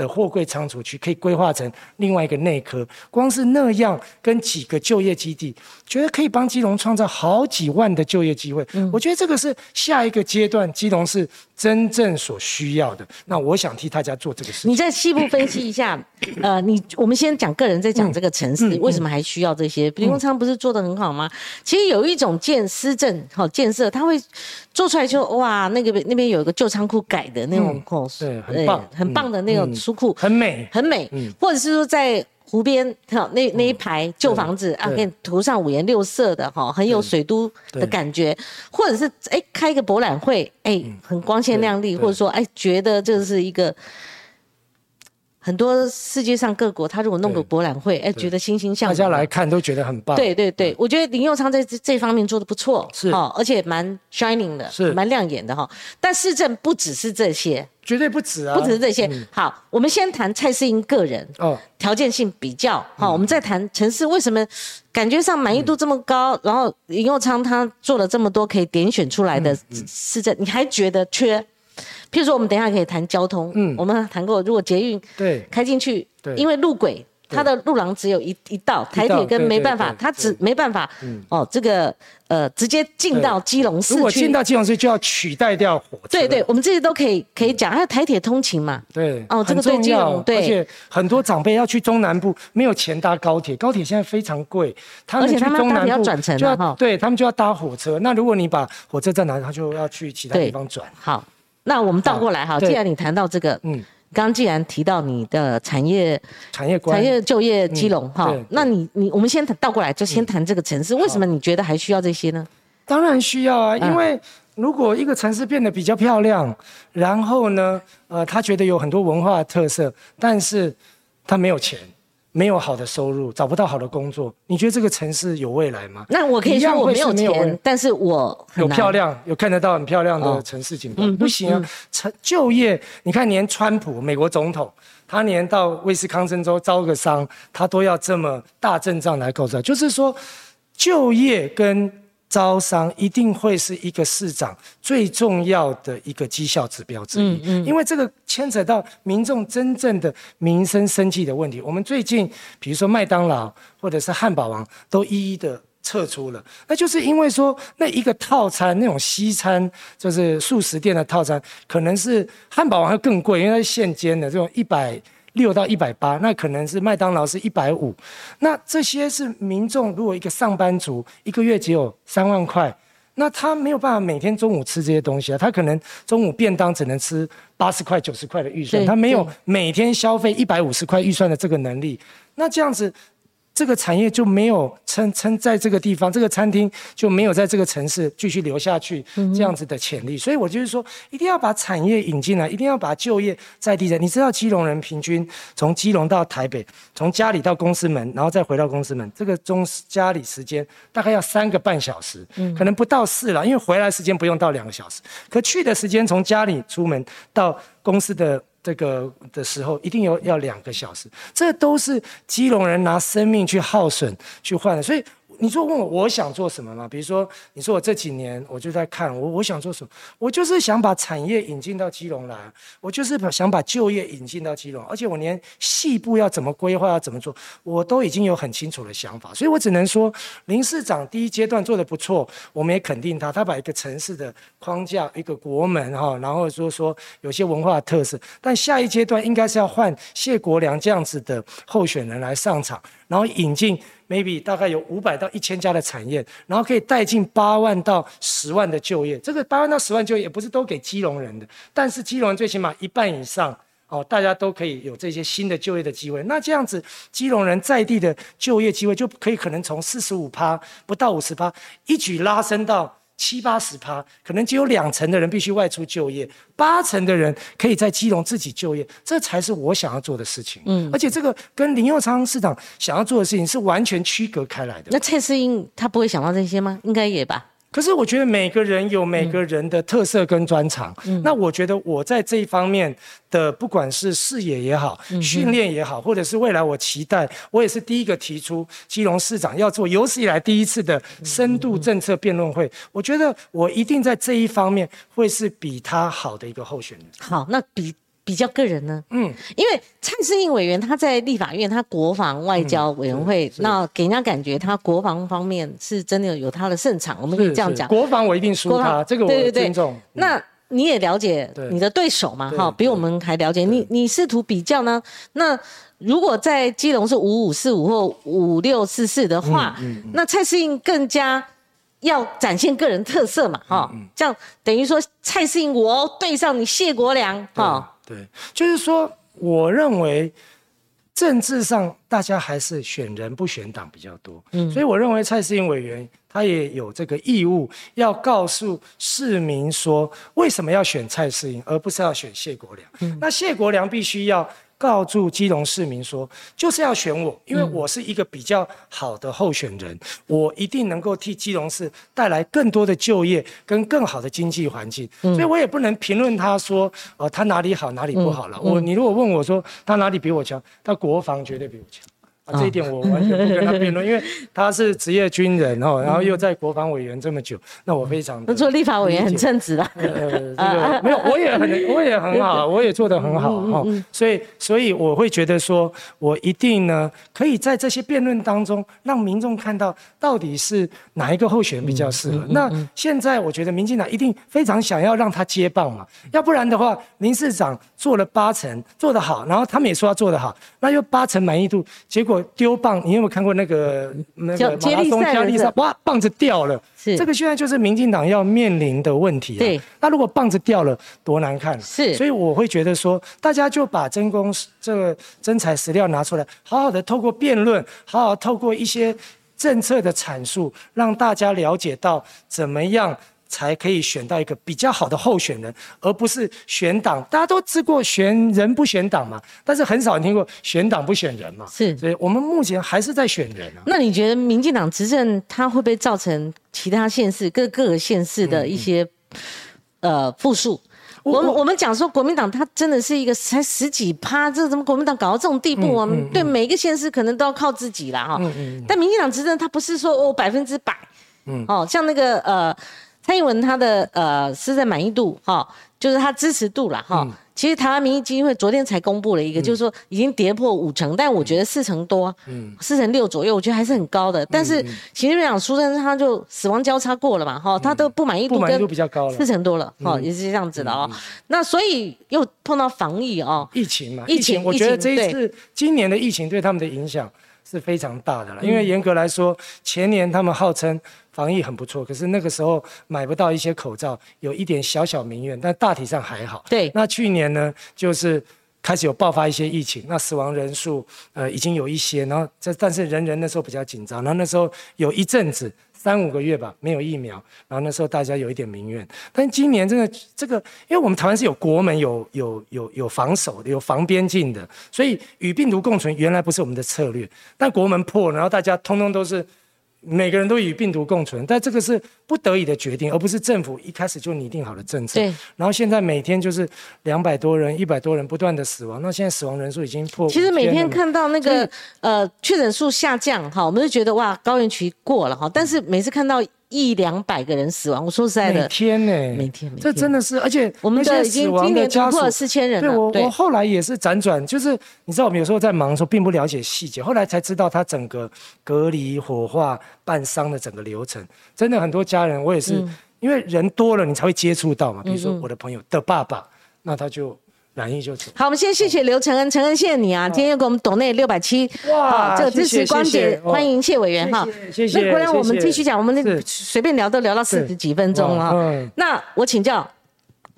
的货柜仓储区可以规划成另外一个内科，光是那样跟几个就业基地，觉得可以帮基隆创造好几万的就业机会。我觉得这个是下一个阶段基隆是真正所需要的。那我想替大家做这个事。你在细部分析一下，呃，你我们先讲个人，再讲这个城市为什么还需要这些？林永昌不是做的很好吗？其实有一种建施政好建设，他会做出来就哇，那个那边有一个旧仓库改的那种，对，很棒，很棒的那种。书库很美，很美，或者是说在湖边，哈，那那一排旧房子啊，给你涂上五颜六色的，哈，很有水都的感觉，或者是哎开一个博览会，哎，很光鲜亮丽，或者说哎觉得这是一个。很多世界上各国，他如果弄个博览会，哎，觉得欣欣向。大家来看都觉得很棒。对对对，我觉得林佑昌在这这方面做的不错，是。哦，而且蛮 shining 的，是。蛮亮眼的哈。但市政不只是这些，绝对不止啊，不只是这些。好，我们先谈蔡世英个人哦，条件性比较。好，我们再谈城市为什么感觉上满意度这么高，然后林佑昌他做了这么多可以点选出来的市政，你还觉得缺？譬如说，我们等一下可以谈交通。嗯，我们谈过，如果捷运对。开进去，对，因为路轨它的路廊只有一一道，台铁跟没办法，它只没办法哦，这个呃直接进到基隆市。如果进到基隆市，就要取代掉火车。对对，我们这些都可以可以讲，还有台铁通勤嘛。对哦，这个对基隆对，而且很多长辈要去中南部，没有钱搭高铁，高铁现在非常贵，他们去中南部要转乘哈，对他们就要搭火车。那如果你把火车站拿，他就要去其他地方转。好，那我们倒过来哈，既然你谈到这个，嗯。刚既然提到你的产业、产业、产业就业基隆哈，那你你我们先倒过来，就先谈这个城市，为什么你觉得还需要这些呢？当然需要啊，因为如果一个城市变得比较漂亮，然后呢，呃，他觉得有很多文化特色，但是他没有钱。没有好的收入，找不到好的工作，你觉得这个城市有未来吗？那我可以说我没有钱，但是我有漂亮，有看得到很漂亮的城市景观，不行啊！成就业，你看连川普美国总统，他连到威斯康星州招个商，他都要这么大阵仗来构造，就是说就业跟。招商一定会是一个市长最重要的一个绩效指标之一，因为这个牵扯到民众真正的民生生计的问题。我们最近，比如说麦当劳或者是汉堡王，都一一的撤出了，那就是因为说那一个套餐，那种西餐就是素食店的套餐，可能是汉堡王会更贵，因为它是现煎的这种一百。六到一百八，那可能是麦当劳是一百五，那这些是民众。如果一个上班族一个月只有三万块，那他没有办法每天中午吃这些东西啊，他可能中午便当只能吃八十块、九十块的预算，他没有每天消费一百五十块预算的这个能力。那这样子。这个产业就没有撑撑在这个地方，这个餐厅就没有在这个城市继续留下去这样子的潜力。所以我就是说，一定要把产业引进来，一定要把就业在地人。你知道，基隆人平均从基隆到台北，从家里到公司门，然后再回到公司门，这个中家里时间大概要三个半小时，可能不到四了，因为回来时间不用到两个小时，可去的时间从家里出门到公司的。这个的时候一定有要两个小时，这都是基隆人拿生命去耗损去换的，所以。你说问我我想做什么吗？比如说，你说我这几年我就在看我我想做什么，我就是想把产业引进到基隆来，我就是想把就业引进到基隆，而且我连细部要怎么规划要怎么做，我都已经有很清楚的想法，所以我只能说林市长第一阶段做的不错，我们也肯定他，他把一个城市的框架一个国门哈，然后说说有些文化特色，但下一阶段应该是要换谢国良这样子的候选人来上场，然后引进。maybe 大概有五百到一千家的产业，然后可以带进八万到十万的就业。这个八万到十万就业也不是都给基隆人的，但是基隆人最起码一半以上哦，大家都可以有这些新的就业的机会。那这样子，基隆人在地的就业机会就可以可能从四十五趴不到五十趴，一举拉升到。七八十趴，可能只有两成的人必须外出就业，八成的人可以在基隆自己就业，这才是我想要做的事情。嗯，而且这个跟林佑昌市长想要做的事情是完全区隔开来的。那蔡思英他不会想到这些吗？应该也吧。可是我觉得每个人有每个人的特色跟专长，那我觉得我在这一方面的不管是视野也好，训练也好，或者是未来我期待，我也是第一个提出基隆市长要做有史以来第一次的深度政策辩论会，我觉得我一定在这一方面会是比他好的一个候选人。好，那比。比较个人呢，嗯，因为蔡世应委员他在立法院，他国防外交委员会，那给人家感觉他国防方面是真的有他的胜场，我们可以这样讲。国防我一定输他，这个我尊重。那你也了解你的对手嘛？哈，比我们还了解你。你试图比较呢？那如果在基隆是五五四五或五六四四的话，那蔡世应更加要展现个人特色嘛？哈，这样等于说蔡世应我对上你谢国良，哈。对，就是说，我认为政治上大家还是选人不选党比较多，嗯，所以我认为蔡世英委员他也有这个义务要告诉市民说，为什么要选蔡世英，而不是要选谢国良。嗯，那谢国良必须要。告诉基隆市民说，就是要选我，因为我是一个比较好的候选人，我一定能够替基隆市带来更多的就业跟更好的经济环境。所以我也不能评论他说，呃，他哪里好哪里不好了。我，你如果问我说他哪里比我强，他国防绝对比我强。啊，这一点我完全不跟他辩论，因为他是职业军人哦，然后又在国防委员这么久，那我非常那做立法委员很称职的。呃，这个没有，我也很，我也很好，我也做得很好哈，所以，所以我会觉得说，我一定呢，可以在这些辩论当中，让民众看到到底是哪一个候选人比较适合。那现在我觉得民进党一定非常想要让他接棒嘛，要不然的话，林市长做了八成，做得好，然后他们也说他做得好，那又八成满意度，结果丢棒，你有没有看过那个那个马拉松接力赛？哇，棒子掉了，是这个现在就是民进党要面临的问题啊。对，那如果棒子掉了，多难看。是，所以我会觉得说，大家就把真功这个真材实料拿出来，好好的透过辩论，好好透过一些政策的阐述，让大家了解到怎么样才可以选到一个比较好的候选人，而不是选党。大家都知过选人不选党嘛，但是很少人听过选党不选人嘛。是，所以我们目前还是在选人啊。那你觉得民进党执政，它会不会造成其他县市各各个县市的一些呃负数？我们我们讲说国民党，它真的是一个才十几趴，这怎么国民党搞到这种地步啊？对每一个县市可能都要靠自己啦哈。但民进党执政，它不是说哦百分之百，嗯，哦，像那个呃蔡英文他的呃施政满意度哈，就是他支持度啦哈。其实台湾民意基金会昨天才公布了一个，就是说已经跌破五成，但我觉得四成多，嗯，四成六左右，我觉得还是很高的。但是行政院长苏贞昌就死亡交叉过了嘛，哈，他都不满意度不满意度比较高了，四成多了，哈，也是这样子的哦。那所以又碰到防疫哦，疫情嘛，疫情，我觉得这一次今年的疫情对他们的影响是非常大的了，因为严格来说，前年他们号称。防疫很不错，可是那个时候买不到一些口罩，有一点小小民怨，但大体上还好。对，那去年呢，就是开始有爆发一些疫情，那死亡人数呃已经有一些，然后这但是人人那时候比较紧张，然后那时候有一阵子三五个月吧没有疫苗，然后那时候大家有一点民怨。但今年真的这个，因为我们台湾是有国门、有有有有防守的、有防边境的，所以与病毒共存原来不是我们的策略，但国门破，然后大家通通都是。每个人都与病毒共存，但这个是不得已的决定，而不是政府一开始就拟定好的政策。对。然后现在每天就是两百多人、一百多人不断的死亡，那现在死亡人数已经破。其实每天看到那个呃确诊数下降哈，我们就觉得哇高原期过了哈，但是每次看到。一两百个人死亡，我说实在的，每天呢，每天，这真的是，而且我们的已经今年突破四千人了。对我，我后来也是辗转，就是你知道，我们有时候在忙的时候，并不了解细节，后来才知道他整个隔离、火化、办丧的整个流程。真的很多家人，我也是，因为人多了，你才会接触到嘛。比如说我的朋友的爸爸，那他就。满意就走。好，我们先谢谢刘承恩，承恩谢谢你啊，今天又给我们董内六百七，哇，这个支持光姐，欢迎谢委员哈，谢谢。那不然我们继续讲，我们那随便聊都聊到四十几分钟了。那我请教，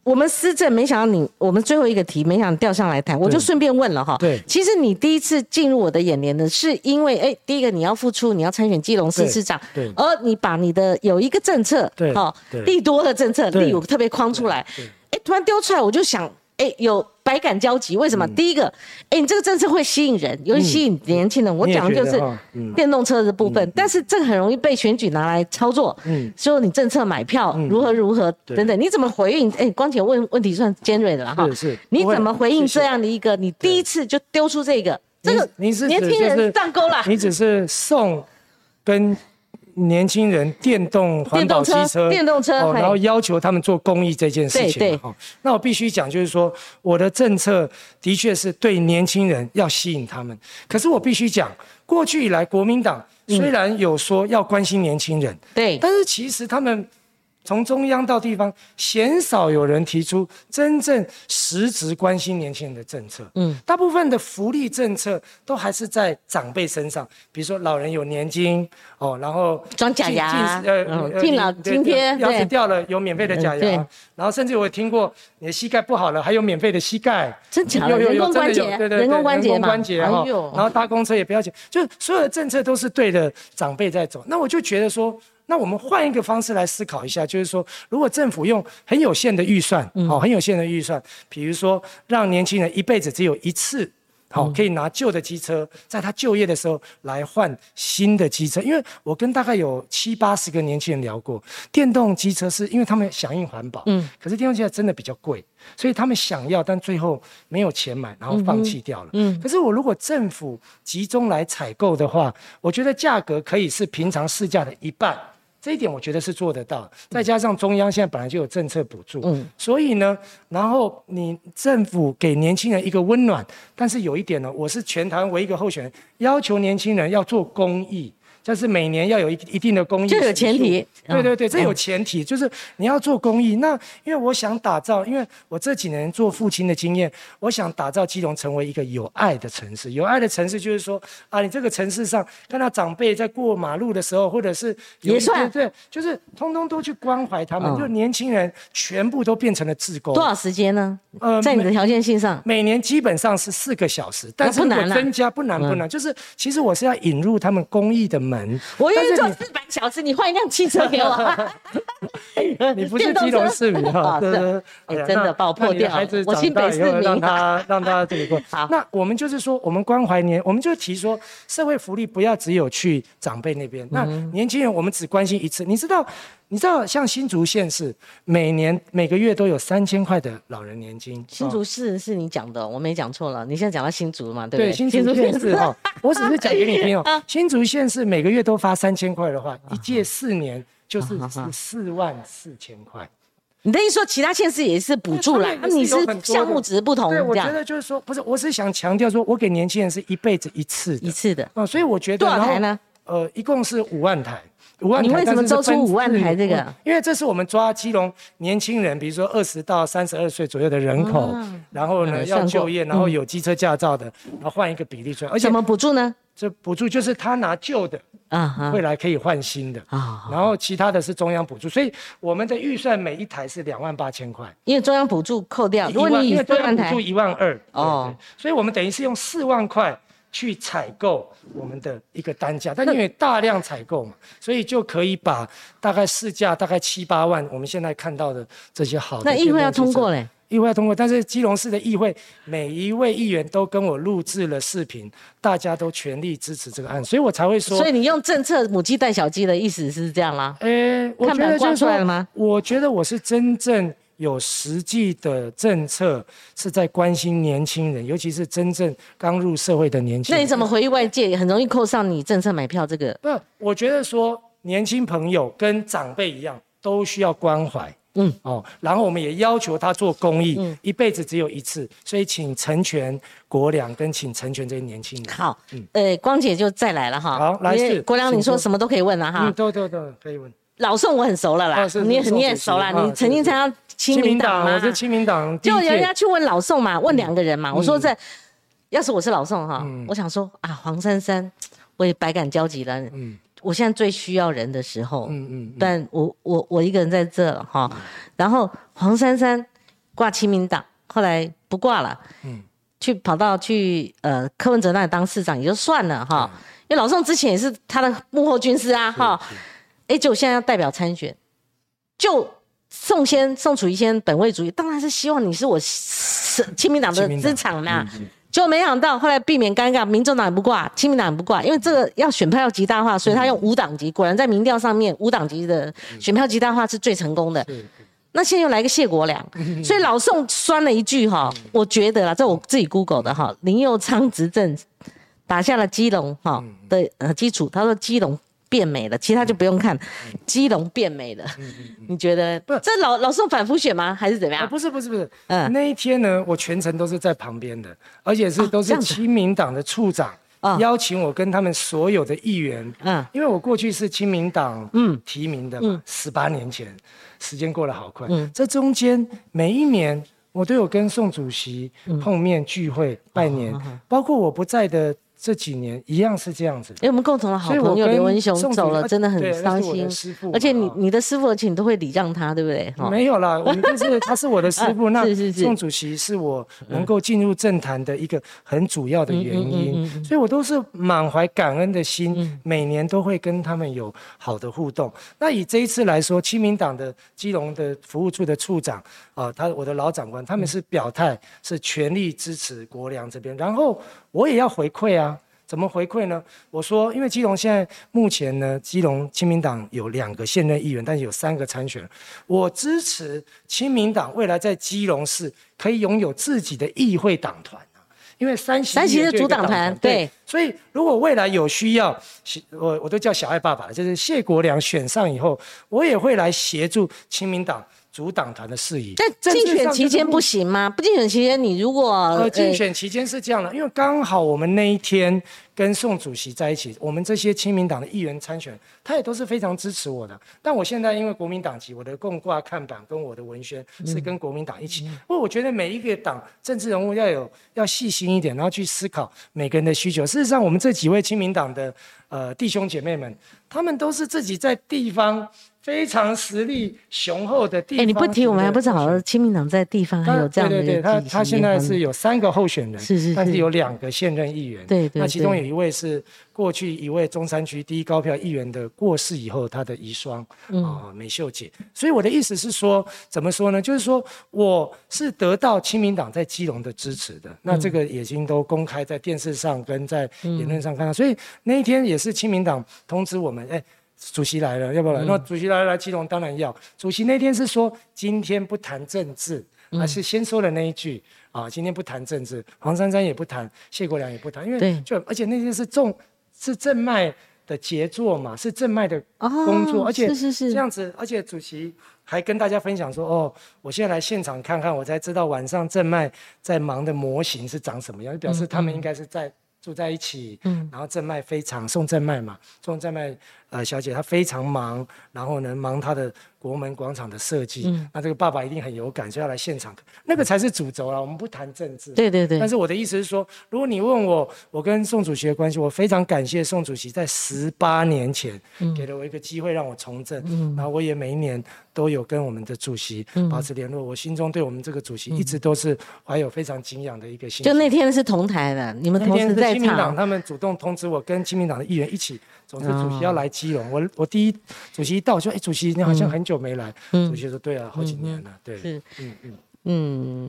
我们施政没想到你，我们最后一个题没想调上来谈，我就顺便问了哈。对，其实你第一次进入我的眼帘呢，是因为哎，第一个你要付出，你要参选基隆市市长，对，而你把你的有一个政策，对，哈，利多的政策，利有特别框出来，哎，突然丢出来，我就想。哎，有百感交集，为什么？第一个，哎，你这个政策会吸引人，尤其吸引年轻人。我讲的就是电动车的部分，但是这个很容易被选举拿来操作。嗯，说你政策买票如何如何等等，你怎么回应？哎，光姐问问题算尖锐的了哈。是是。你怎么回应这样的一个？你第一次就丢出这个，这个年轻人上钩了。你只是送跟。年轻人电动环保机车，电动车，然后要求他们做公益这件事情。哈，那我必须讲，就是说我的政策的确是对年轻人要吸引他们。可是我必须讲，过去以来国民党虽然有说要关心年轻人，对，但是其实他们。从中央到地方，鲜少有人提出真正实质关心年轻人的政策。嗯，大部分的福利政策都还是在长辈身上，比如说老人有年金哦，然后装假牙，呃，敬老津贴，牙齿掉了有免费的假牙，然后甚至我听过你的膝盖不好了，还有免费的膝盖，真假？有有有，真的有，对对对，人工关节关节哈，然后搭公车也不要钱，就所有的政策都是对着长辈在走。那我就觉得说。那我们换一个方式来思考一下，就是说，如果政府用很有限的预算，哦，很有限的预算，比如说让年轻人一辈子只有一次好，可以拿旧的机车，在他就业的时候来换新的机车。因为我跟大概有七八十个年轻人聊过，电动机车是因为他们响应环保，嗯，可是电动机车真的比较贵，所以他们想要，但最后没有钱买，然后放弃掉了。嗯，可是我如果政府集中来采购的话，我觉得价格可以是平常市价的一半。这一点我觉得是做得到，再加上中央现在本来就有政策补助，嗯，所以呢，然后你政府给年轻人一个温暖，但是有一点呢，我是全台湾唯一一个候选人，要求年轻人要做公益。就是每年要有一一定的公益，这有前提。对对对，这有前提，就是你要做公益。那因为我想打造，因为我这几年做父亲的经验，我想打造基隆成为一个有爱的城市。有爱的城市就是说啊，你这个城市上看到长辈在过马路的时候，或者是也算对，就是通通都去关怀他们。就年轻人全部都变成了自工。多少时间呢？呃，在你的条件性上，每年基本上是四个小时，但是如果增加不难不难，就是其实我是要引入他们公益的门。我愿意做四百小时，你换一辆汽车给我。(laughs) 你不是基隆市民哈？真的把我破掉。我新北市民，让他让他这个过。(laughs) 好，那我们就是说，我们关怀年，我们就提说，社会福利不要只有去长辈那边，那年轻人我们只关心一次。你知道？你知道，像新竹县是每年每个月都有三千块的老人年金。新竹市是你讲的，我没讲错了。你现在讲到新竹嘛？对，新竹县是哈。我只是讲给你听哦。(laughs) 新竹县是每个月都发三千块的话，一届四年就是是四万四千块。你的意思说其他县市也是补助啦？那你是项目只是不同。对，我觉得就是说，不是，我是想强调说，我给年轻人是一辈子一次一次的。哦，所以我觉得多少台呢？呃，一共是五万台。你为什么周出五万台这个？因为这是我们抓基隆年轻人，比如说二十到三十二岁左右的人口，然后呢要就业，然后有机车驾照的，然后换一个比例出来。而且怎么补助呢？这补助就是他拿旧的啊，未来可以换新的啊，然后其他的是中央补助，所以我们的预算每一台是两万八千块。因为中央补助扣掉，如果你因为中央补助一万二哦，所以我们等于是用四万块。去采购我们的一个单价，但因为大量采购嘛，所以就可以把大概市价大概七八万，我们现在看到的这些好的。那议会要通过嘞？议会要通过，但是基隆市的议会每一位议员都跟我录制了视频，大家都全力支持这个案，所以我才会说。所以你用政策母鸡带小鸡的意思是这样啦？呃，我觉得就是说，我觉得我是真正。有实际的政策是在关心年轻人，尤其是真正刚入社会的年轻人。那你怎么回忆外界很容易扣上你政策买票这个？不，我觉得说年轻朋友跟长辈一样都需要关怀。嗯哦，然后我们也要求他做公益，一辈子只有一次，所以请成全国良跟请成全这些年轻人。好，嗯，呃，光姐就再来了哈。好，来是国良，你说什么都可以问了哈。嗯，对对对，可以问。老宋我很熟了啦，你你也熟了，你曾经参加。亲民党我是亲民党。就人家去问老宋嘛，问两个人嘛。我说这，要是我是老宋哈，我想说啊，黄珊珊，我也百感交集了。嗯，我现在最需要人的时候，嗯嗯，但我我我一个人在这哈。然后黄珊珊挂亲民党，后来不挂了，嗯，去跑到去呃柯文哲那里当市长也就算了哈。因为老宋之前也是他的幕后军师啊哈。哎，就现在要代表参选，就。宋先宋楚瑜先本位主义，当然是希望你是我是亲民党的资产呐。就没想到后来避免尴尬，民众党也不挂，亲民党也不挂，因为这个要选票要极大化，所以他用五党籍。果然在民调上面，五党籍的选票极大化是最成功的。那现在又来个谢国良，所以老宋酸了一句哈，我觉得啦，这我自己 Google 的哈，林佑昌执政打下了基隆哈的呃基础，他说基隆。变美了，其他就不用看。基隆变美了，你觉得？不，这老老宋反复选吗？还是怎么样？不是，不是，不是。嗯，那一天呢，我全程都是在旁边的，而且是都是亲民党的处长邀请我跟他们所有的议员。嗯，因为我过去是亲民党嗯提名的嘛，十八年前，时间过得好快。嗯，这中间每一年我都有跟宋主席碰面聚会拜年，包括我不在的。这几年一样是这样子。因为我们共同的好朋友刘文雄宋走了，真的很伤心师父。而且你你的师傅，而且你都会礼让他，对不对？哈 (laughs) 没有啦，我们就是 (laughs) 他是我的师傅，那宋主席是我能够进入政坛的一个很主要的原嗯因，所以我都是满怀感恩的心，每年都会跟他们有好的互动。那以这一次来说，亲民党的基隆的服务处的处长啊，他我的老长官，他们是表态是全力支持国良这边，然后我也要回馈啊。怎么回馈呢？我说，因为基隆现在目前呢，基隆亲民党有两个现任议员，但是有三个参选。我支持亲民党未来在基隆市可以拥有自己的议会党团啊，因为三席三席的议员就有一个主党团对所以如果未来有需要，我我都叫小爱爸爸，就是谢国良选上以后，我也会来协助亲民党主党团的事宜。在竞选期间不行吗？不竞选期间，你如果呃，竞呃选期间是这样的，因为刚好我们那一天跟宋主席在一起，我们这些亲民党的议员参选，他也都是非常支持我的。但我现在因为国民党籍，我的共挂看板跟我的文宣是跟国民党一起，因为我觉得每一个党政治人物要有要细心一点，然后去思考每个人的需求。事实上，我们这几位亲民党的呃弟兄姐妹们，他们都是自己在地方非常实力雄厚的地方哎，方。你不提我们还不知道，亲民党在地方还有这样的对对对，他他现在是有三个候选人，是是是但是有两个现任议员，对对对那其中有一位是过去一位中山区第一高票议员的过世以后，他的遗孀啊、嗯美秀姐。所以我的意思是说，怎么说呢？就是说我是得到亲民党在基隆的支持的，那这个已经都公开在电视上跟在言论上看到，所以那一天也是亲民党通知我们，哎。主席来了，要不要来？那主席来了来基隆当然要。主席那天是说今天不谈政治，还是先说了那一句啊，今天不谈政治，黄珊珊也不谈，谢国良也不谈，因为就而且那天是重是正脉的杰作嘛，是正脉的哦工作，而且是是是这样子，而且主席还跟大家分享说，哦，我现在来现场看看，我才知道晚上正脉在忙的模型是长什么样，就表示他们应该是在。住在一起，嗯，然后正脉非常送正脉嘛，送正麦呃小姐她非常忙，然后呢忙她的国门广场的设计，嗯。那这个爸爸一定很有感，所以要来现场，那个才是主轴啦，我们不谈政治，对对对。但是我的意思是说，如果你问我，我跟宋主席的关系，我非常感谢宋主席在十八年前给了我一个机会让我从政，嗯。然后我也每一年都有跟我们的主席保持联络，我心中对我们这个主席一直都是怀有非常敬仰的一个心。就那天是同台的，你们同时在场，他们主动通知我跟亲民党的议员一起，总之主哦席要来基隆，我我第一主席一到就哎主席你好像很久没来，主席说对啊，好几年了，对，是。嗯嗯。嗯，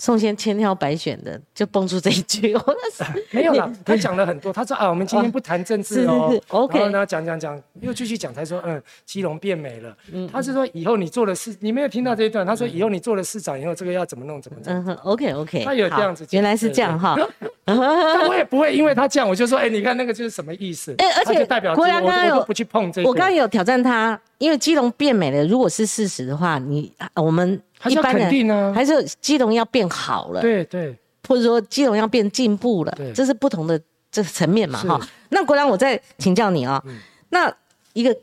宋先千挑百选的，就蹦出这一句，我那是没有啦，他讲了很多。他说啊，我们今天不谈政治哦。，OK 然后，讲讲讲，又继续讲，才说嗯，基隆变美了。他是说以后你做了市，你没有听到这一段。他说以后你做了市长以后，这个要怎么弄怎么弄。嗯哼，OK OK，他有这样子原来是这样哈。但我也不会因为他这样，我就说哎，你看那个就是什么意思？哎而且代表国良我刚刚不去碰这个。我刚刚有挑战他，因为基隆变美了，如果是事实的话，你我们还是要一般人肯定啊。还是基隆要变好了，对对，或者说基隆要变进步了对，这是不同的这个层面嘛哈。那国良，我再请教你啊、那一个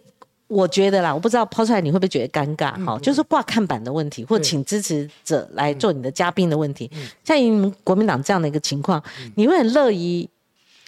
我觉得啦，我不知道抛出来你会不会觉得尴尬嗯哈、就是挂看板的问题，或对。请支持者来做你的嘉宾的问题。嗯。像你们国民党这样的一个情况，你会很乐意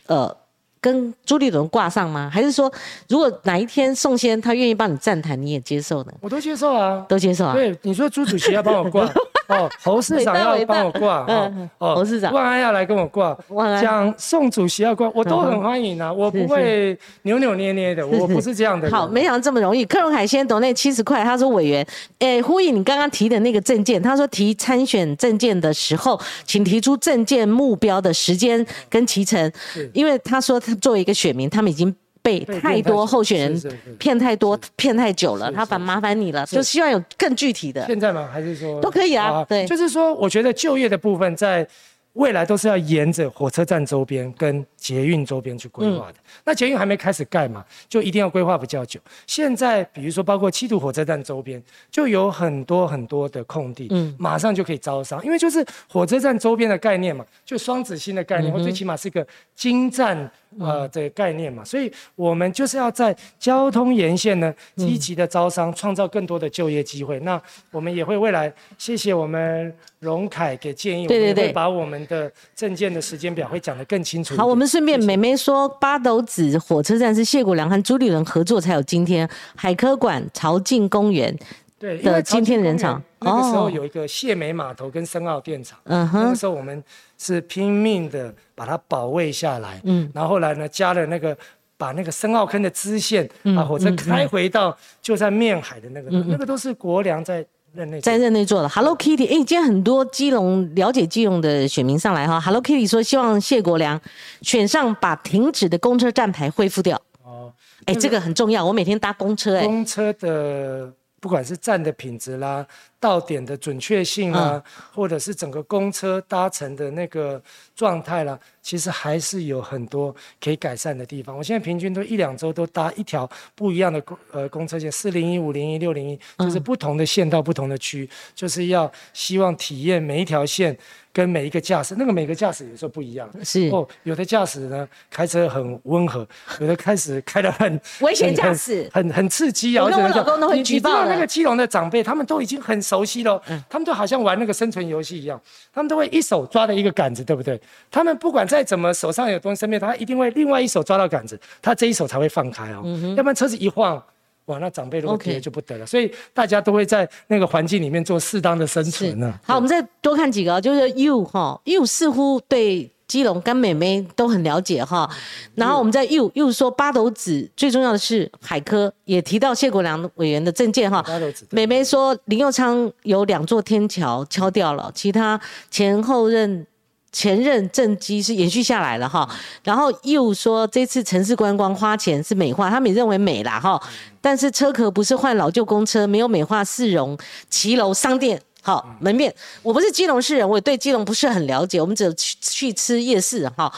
呃跟朱立伦挂上吗？还是说，如果哪一天宋先他愿意帮你站台，你也接受呢？我都接受啊。都接受啊？对，你说朱主席要帮我挂，(laughs) 哦，侯市长要帮我挂，嗯哦，哦，侯市长万安要来跟我挂讲宋主席要挂，我都很欢迎啊，我不会扭扭捏捏的，我不是这样的。好，没想到这么容易。克隆海鲜抖那七十块，他说委员，诶，呼应你刚刚提的那个证件，他说提参选证件的时候，请提出证件目标的时间跟期程，因为他说他作为一个选民，他们已经。被被太多候选人骗太多、骗太久了，他烦麻烦你了，就希望有更具体的。现在吗？还是说都可以啊对就是说，我觉得就业的部分在。未来都是要沿着火车站周边跟捷运周边去规划的。那捷运还没开始盖嘛，就一定要规划比较久。现在比如说包括七堵火车站周边，就有很多很多的空地，嗯马上就可以招商，因为就是火车站周边的概念嘛，就双子星的概念，或最起码是一个金站呃的概念嘛，所以我们就是要在交通沿线呢积极的招商，创造更多的就业机会。那我们也会未来谢谢我们荣凯给建议，对对对。我们会把我们的证件的时间表会讲得更清楚。好，我们顺便美眉说，八斗子火车站是谢国良和朱立伦合作才有今天，海科馆、朝境公园，对的今天的人场那个时候哦。有一个谢美码头跟深澳电厂，嗯哼那个，时候我们是拼命的把它保卫下来，嗯。然后后来呢加了那个。把那个深澳坑的支线，嗯把火车开回到就在面海的那个，那个都是国良在任内在任内做的。Hello Kitty，哎，今天很多基隆了解基隆的选民上来哈，Hello Kitty 说希望谢国良选上把停止的公车站牌恢复掉，哦。哎，这个很重要，我每天搭公车，哎，公车的不管是站的品质啦、到点的准确性啦，嗯。或者是整个公车搭乘的那个状态啦，其实还是有很多可以改善的地方。我现在平均都一两周都搭一条不一样的公呃公车线，四零一、五零一、六零一，就是不同的线到不同的区，就是要希望体验每一条线跟每一个驾驶，那个每个驾驶有时候不一样。是哦，有的驾驶呢开车很温和，有的开始开得很危险驾驶很很很刺激啊！我跟我老公都会你举报你知道那个基隆的长辈，他们都已经很熟悉了，他们都好像玩那个生存游戏一样，他们都会一手抓着一个杆子，对不对？他们不管再怎么手上有东西身边，他一定会另外一手抓到杆子，他这一手才会放开哦，要不然车子一晃。哇，那长辈如果跌就不得了所以大家都会在那个环境里面做适当的生存呢。好，我们再多看几个哦，就是 You 哈，You 似乎对基隆跟美眉都很了解哈。然后我们在 You You 说八斗子最重要的是海科，也提到谢国良委员的证件哈。八斗子对美眉说林佑昌有两座天桥敲掉了，其他前后任。前任政绩是延续下来了哈，然后又说这次城市观光花钱是美化，他们也认为美啦哈，但是车壳不是换老旧公车，没有美化市容、骑楼、商店。好，门面，我不是基隆市人，我也对基隆不是很了解，我们只有去去吃夜市哈。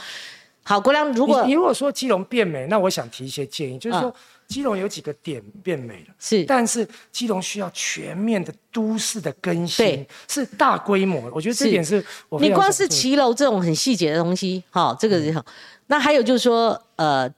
好，国良，如果你你如果说基隆变美，那我想提一些建议，就是说、嗯基隆有几个点变美了。是但是基隆需要全面的都市的更新，是大规模的。我觉得这点是我非你光是骑楼这种很细节的东西，哦，这个是好。那还有就是说，呃，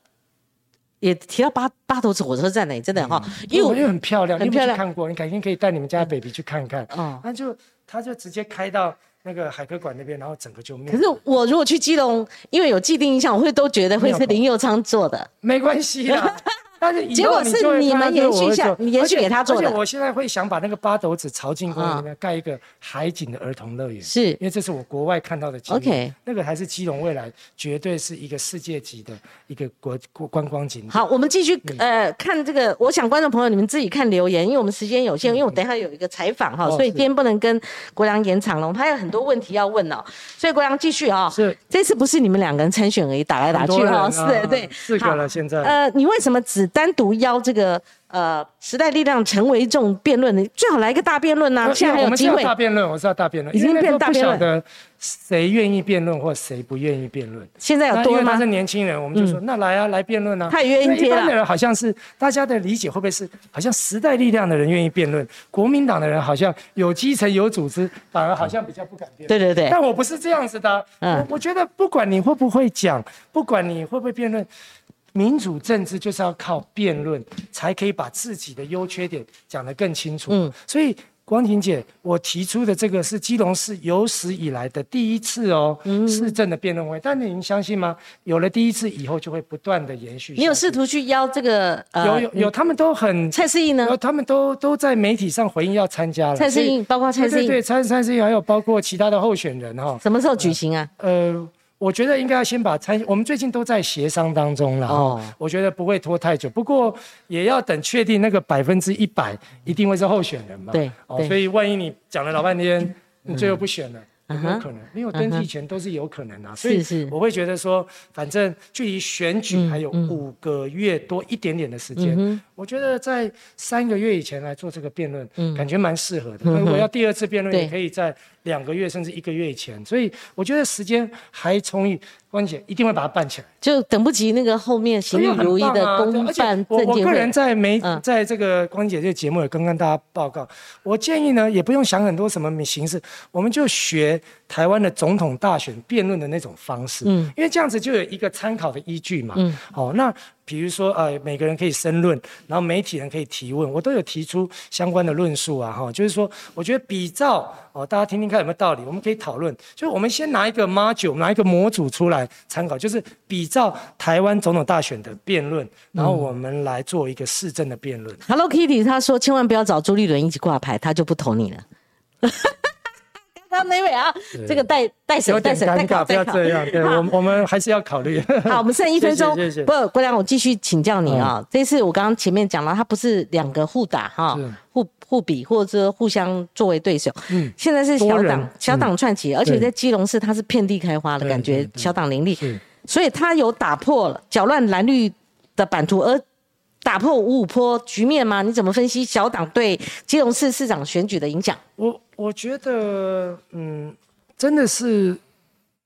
也提到八八头子火车站呢，真的哈，因为我因为我觉得很漂亮，你有没很漂亮有去看过？你改天可以带你们家的 baby 去看看。哦那就他就直接开到那个海科馆那边，然后整个就灭。可是我如果去基隆，因为有既定印象，我会都觉得会是林佑昌做的。没关系啦。(laughs) 但是结果是你们延续下你延续给他做的而且我现在会想把那个八斗子朝境公园里嗯面盖一个海景的儿童乐园，是因为这是我国外看到的经验。OK 那个还是基隆未来绝对是一个世界级的一个国国观光景点。好，我们继续嗯呃看这个，我想观众朋友你们自己看留言，因为我们时间有限，因为我等一下有一个采访哈，哦所以今天不能跟国良延长了，我们还有很多问题要问哦，所以国良继续啊、是这次不是你们两个人参选而已，打来打去哈，啊是，对，四个了，现在。呃，你为什么只单独邀这个呃时代力量陈维仲辩论的？最好来一个大辩论呐、呃现在还我们是要有机会。大辩论，我是要大辩论，已经变大辩论晓得谁愿意辩论或谁不愿意辩论。现在有多吗嗯那因为他是？年轻人，我们就说、那来啊，来辩论啊。他也愿意接了因为一般的人好像是大家的理解会不会是好像时代力量的人愿意辩论，国民党的人好像有基层有组织，反而好像比较不敢辩论。对对对，但我不是这样子的啊、嗯我我觉得不管你会不会讲，不管你会不会辩论，民主政治就是要靠辩论，才可以把自己的优缺点讲得更清楚。嗯所以光庭姐，我提出的这个是基隆市有史以来的第一次哦，嗯市政的辩论会。但您相信吗？有了第一次以后，就会不断的延续。你有试图去邀这个呃有有有，他们都很。蔡世应呢？他们都都在媒体上回应要参加了。蔡世所以应包括蔡世应对对对，蔡蔡世应还有包括其他的候选人哈、什么时候举行啊？呃，我觉得应该要先把参，我们最近都在协商当中了哦哦，我觉得不会拖太久，不过也要等确定那个百分之一百一定会是候选人嘛。对所以万一你讲了老半天，你最后不选了。有没有可能？没有登记前都是有可能啊，所以我会觉得说，反正距离选举嗯还有嗯五个月多一点点的时间，嗯我觉得在三个月以前来做这个辩论，嗯感觉蛮适合的。如果要第二次辩论，对也可以在两个月甚至一个月以前，所以我觉得时间还充裕。关姐一定会把它办起来，就等不及那个后面行因为很礼如意的公办我我个。人在媒嗯在这个关姐这个节目也刚跟大家报告，我建议呢也不用想很多什么形式，我们就学台湾的总统大选辩论的那种方式，嗯因为这样子就有一个参考的依据嘛。嗯好、那比如说呃，每个人可以申论，然后媒体人可以提问，我都有提出相关的论述啊，哈，就是说，我觉得比照哦，大家听听看有没有道理，我们可以讨论。就是我们先拿一个 module，拿一个模组出来参考，就是比照台湾总统大选的辩论，然后我们来做一个市政的辩论。Hello Kitty 他说千万不要找朱立伦一起挂牌，他就不投你了。刚刚那位啊，这个带带审有带审带点尴尬，不。要这样。对我，我们还是要考虑。好，我们剩一分钟。谢谢不，郭良，我继续请教你啊。这次我刚刚前面讲了，他不是两个互打哈，互互比或者说互相作为对手。嗯现在是小党小党串起，而且在基隆市它是遍地开花的感觉小党林立，所以它有打破了搅乱蓝绿的版图，而打破五五坡局面吗？你怎么分析小党对基隆市市长选举的影响？我我觉得，嗯，真的是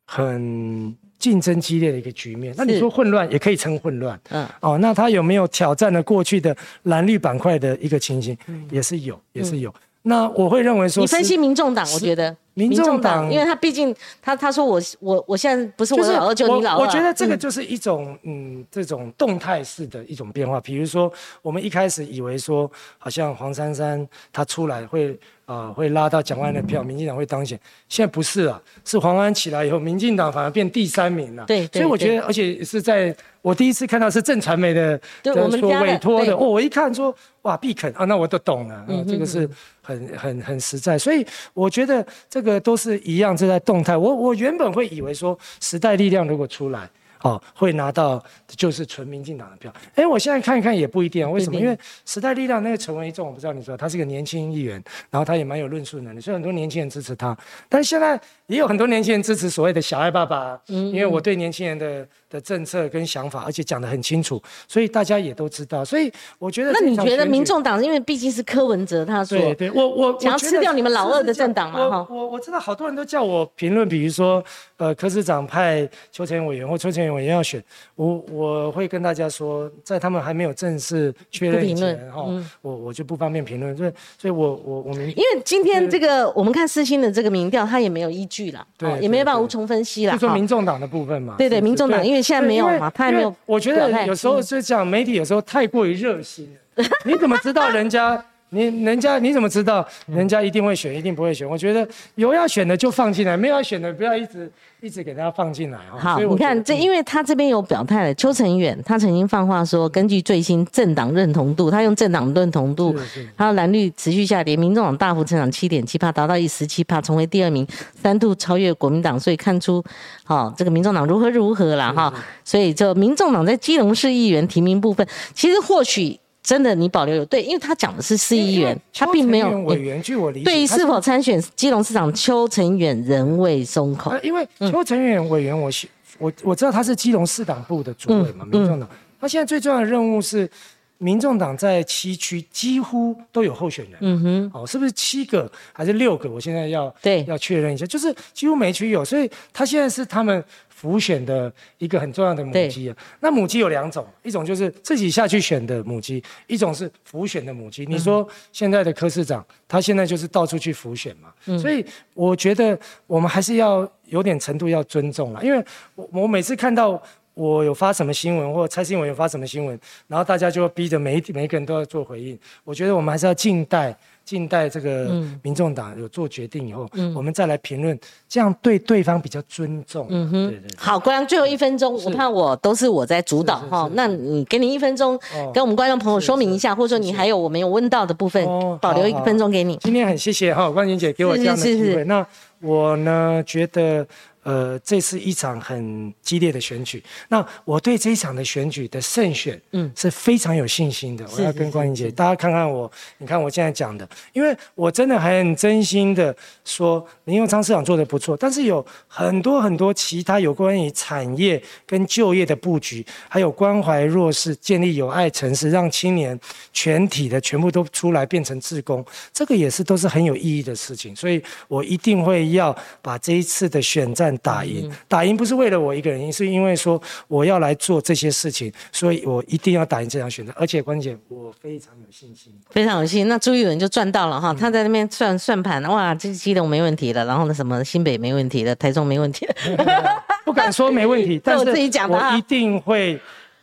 很竞争激烈的一个局面。那你说混乱，也可以称混乱。嗯，哦，那他有没有挑战了过去的蓝绿板块的一个情形？也是有，也是有。那我会认为说你分析民众党，我觉得民众党因为他毕竟他他说我我我现在不是我就是老二，就你老二啊。我觉得这个嗯就是一种嗯这种动态式的一种变化。比如说，我们一开始以为说，好像黄珊珊她出来会呃会拉到蒋万的票，民进党会当选。现在不是了，是黄安起来以后，民进党反而变第三名了。对对所以我觉得，而且是在我第一次看到是正传媒的我们家委托的，哦，我一看说哇必肯啊，那我都懂了，嗯啊这个是很很很实在。所以我觉得这个都是一样，这在动态。我我原本会以为说时代力量如果出来。哦，会拿到就是纯民进党的票。哎，我现在看一看也不一定啊，为什么？因为时代力量那个陈维仲，我不知道你知道，他是个年轻议员，然后他也蛮有论述能力，所以很多年轻人支持他。但是现在也有很多年轻人支持所谓的小爱爸爸，因为我对年轻人的的政策跟想法，而且讲得很清楚，所以大家也都知道。所以我觉得那你觉得民众党，因为毕竟是柯文哲他说对对，我我想要吃掉你们老二的政党嘛我哈我我知道好多人都叫我评论，比如说呃柯市长派邱成元委员或邱成元委员要选，我我会跟大家说，在他们还没有正式确认以不评论前哈，嗯我我就不方便评论，所以所以我我我们因为今天这个我们看世新的这个民调，他也没有依据了，也没有办法无从分析了。就说民众党的部分嘛，对对民众党因为现在没有嘛他还没有我觉得有时候是这样，媒体有时候太过于热心了，你怎么知道人家？你人家你怎么知道人家一定会选，一定不会选？我觉得有要选的就放进来，没有要选的不要一直一直给他放进来哈。好，你看这，因为他这边有表态了，邱成远他曾经放话说，根据最新政党认同度，他用政党认同度还有蓝绿持续下跌，民众党大幅成长七点七帕，达到一十七帕，成为第二名，三度超越国民党，所以看出，好、这个民众党如何如何啦哈，所以就民众党在基隆市议员提名部分，其实或许真的你保留有对，因为他讲的是市议员，他并没有委员，据我理解，对于是否参选基隆市长邱成远仍未松口呃，因为嗯邱成远委员我是，我我知道他是基隆市党部的主委嘛，嗯民众党。他现在最重要的任务是，民众党在七区几乎都有候选人。嗯哼，哦，是不是七个还是六个？我现在要对要确认一下，就是几乎每区有，所以他现在是他们浮选的一个很重要的母鸡啊。那母鸡有两种，一种就是自己下去选的母鸡，一种是浮选的母鸡。你说现在的柯市长，他现在就是到处去浮选嘛，所以我觉得我们还是要有点程度要尊重了，因为我我每次看到。我有发什么新闻，或蔡新闻有发什么新闻，然后大家就逼着每一每一个人都要做回应。我觉得我们还是要静待，静待这个嗯民众党有做决定以后，我们再来评论，这样对对方比较尊重。嗯哼，对对对。好，国良最后一分钟，我怕我都是我在主导哈是，那你给你一分钟哦，跟我们观众朋友说明一下，或者说你还有我没有问到的部分哦，保留一分钟给你。今天很谢谢哈关琴姐给我这样的是是是机会。那我呢觉得。呃，这是一场很激烈的选举。那我对这一场的选举的胜选，嗯嗯，是非常有信心的。我要跟关英姐，大家看看我，你看我现在讲的，因为我真的很真心的说，林佑昌市长做的不错，但是有很多很多其他有关于产业跟就业的布局，还有关怀弱势、建立有爱城市，让青年全体的全部都出来变成志工，这个也是都是很有意义的事情。所以我一定会要把这一次的选战打赢。打赢不是为了我一个人，是因为说我要来做这些事情，所以我一定要打赢这场选择。而且关键，我非常有信心。非常有信心，那朱一伦就赚到了哈，他在那边算算盘，哇，这基隆没问题了，然后呢，什么新北没问题了，台中没问题了，(laughs) 不敢说没问题，(laughs) 但是我自己讲的啊我一定会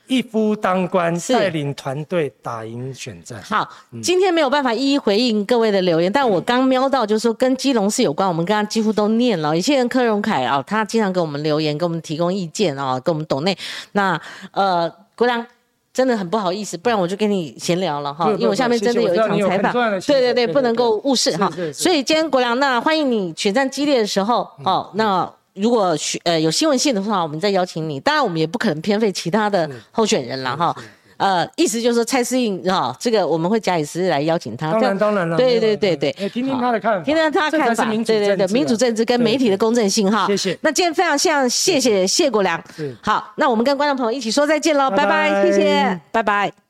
一夫当关，是带领团队打赢选战。好，今天没有办法一一回应各位的留言，但我刚瞄到就是说跟基隆市有关，我们刚刚几乎都念了。有些人柯荣凯啊，他经常给我们留言，给我们提供意见啊，给我们懂内。那呃，国良。真的很不好意思，不然我就跟你闲聊了哈，因为我下面真的有一场采访，对对对，不能够误事哈。所以今天国良，那欢迎你选战激烈的时候哦，那。如果呃有新闻性的话，我们再邀请你。当然，我们也不可能偏废其他的候选人了哈。呃，意思就是说蔡思应哈，这个我们会假以时日来邀请他。当然当然了。对对对对，听听他的看法，听听他的看法。对对对，民主政治跟媒体的公正性哈。谢谢。那今天非常像谢谢谢国良。好，那我们跟观众朋友一起说再见喽，拜拜，谢谢，拜拜。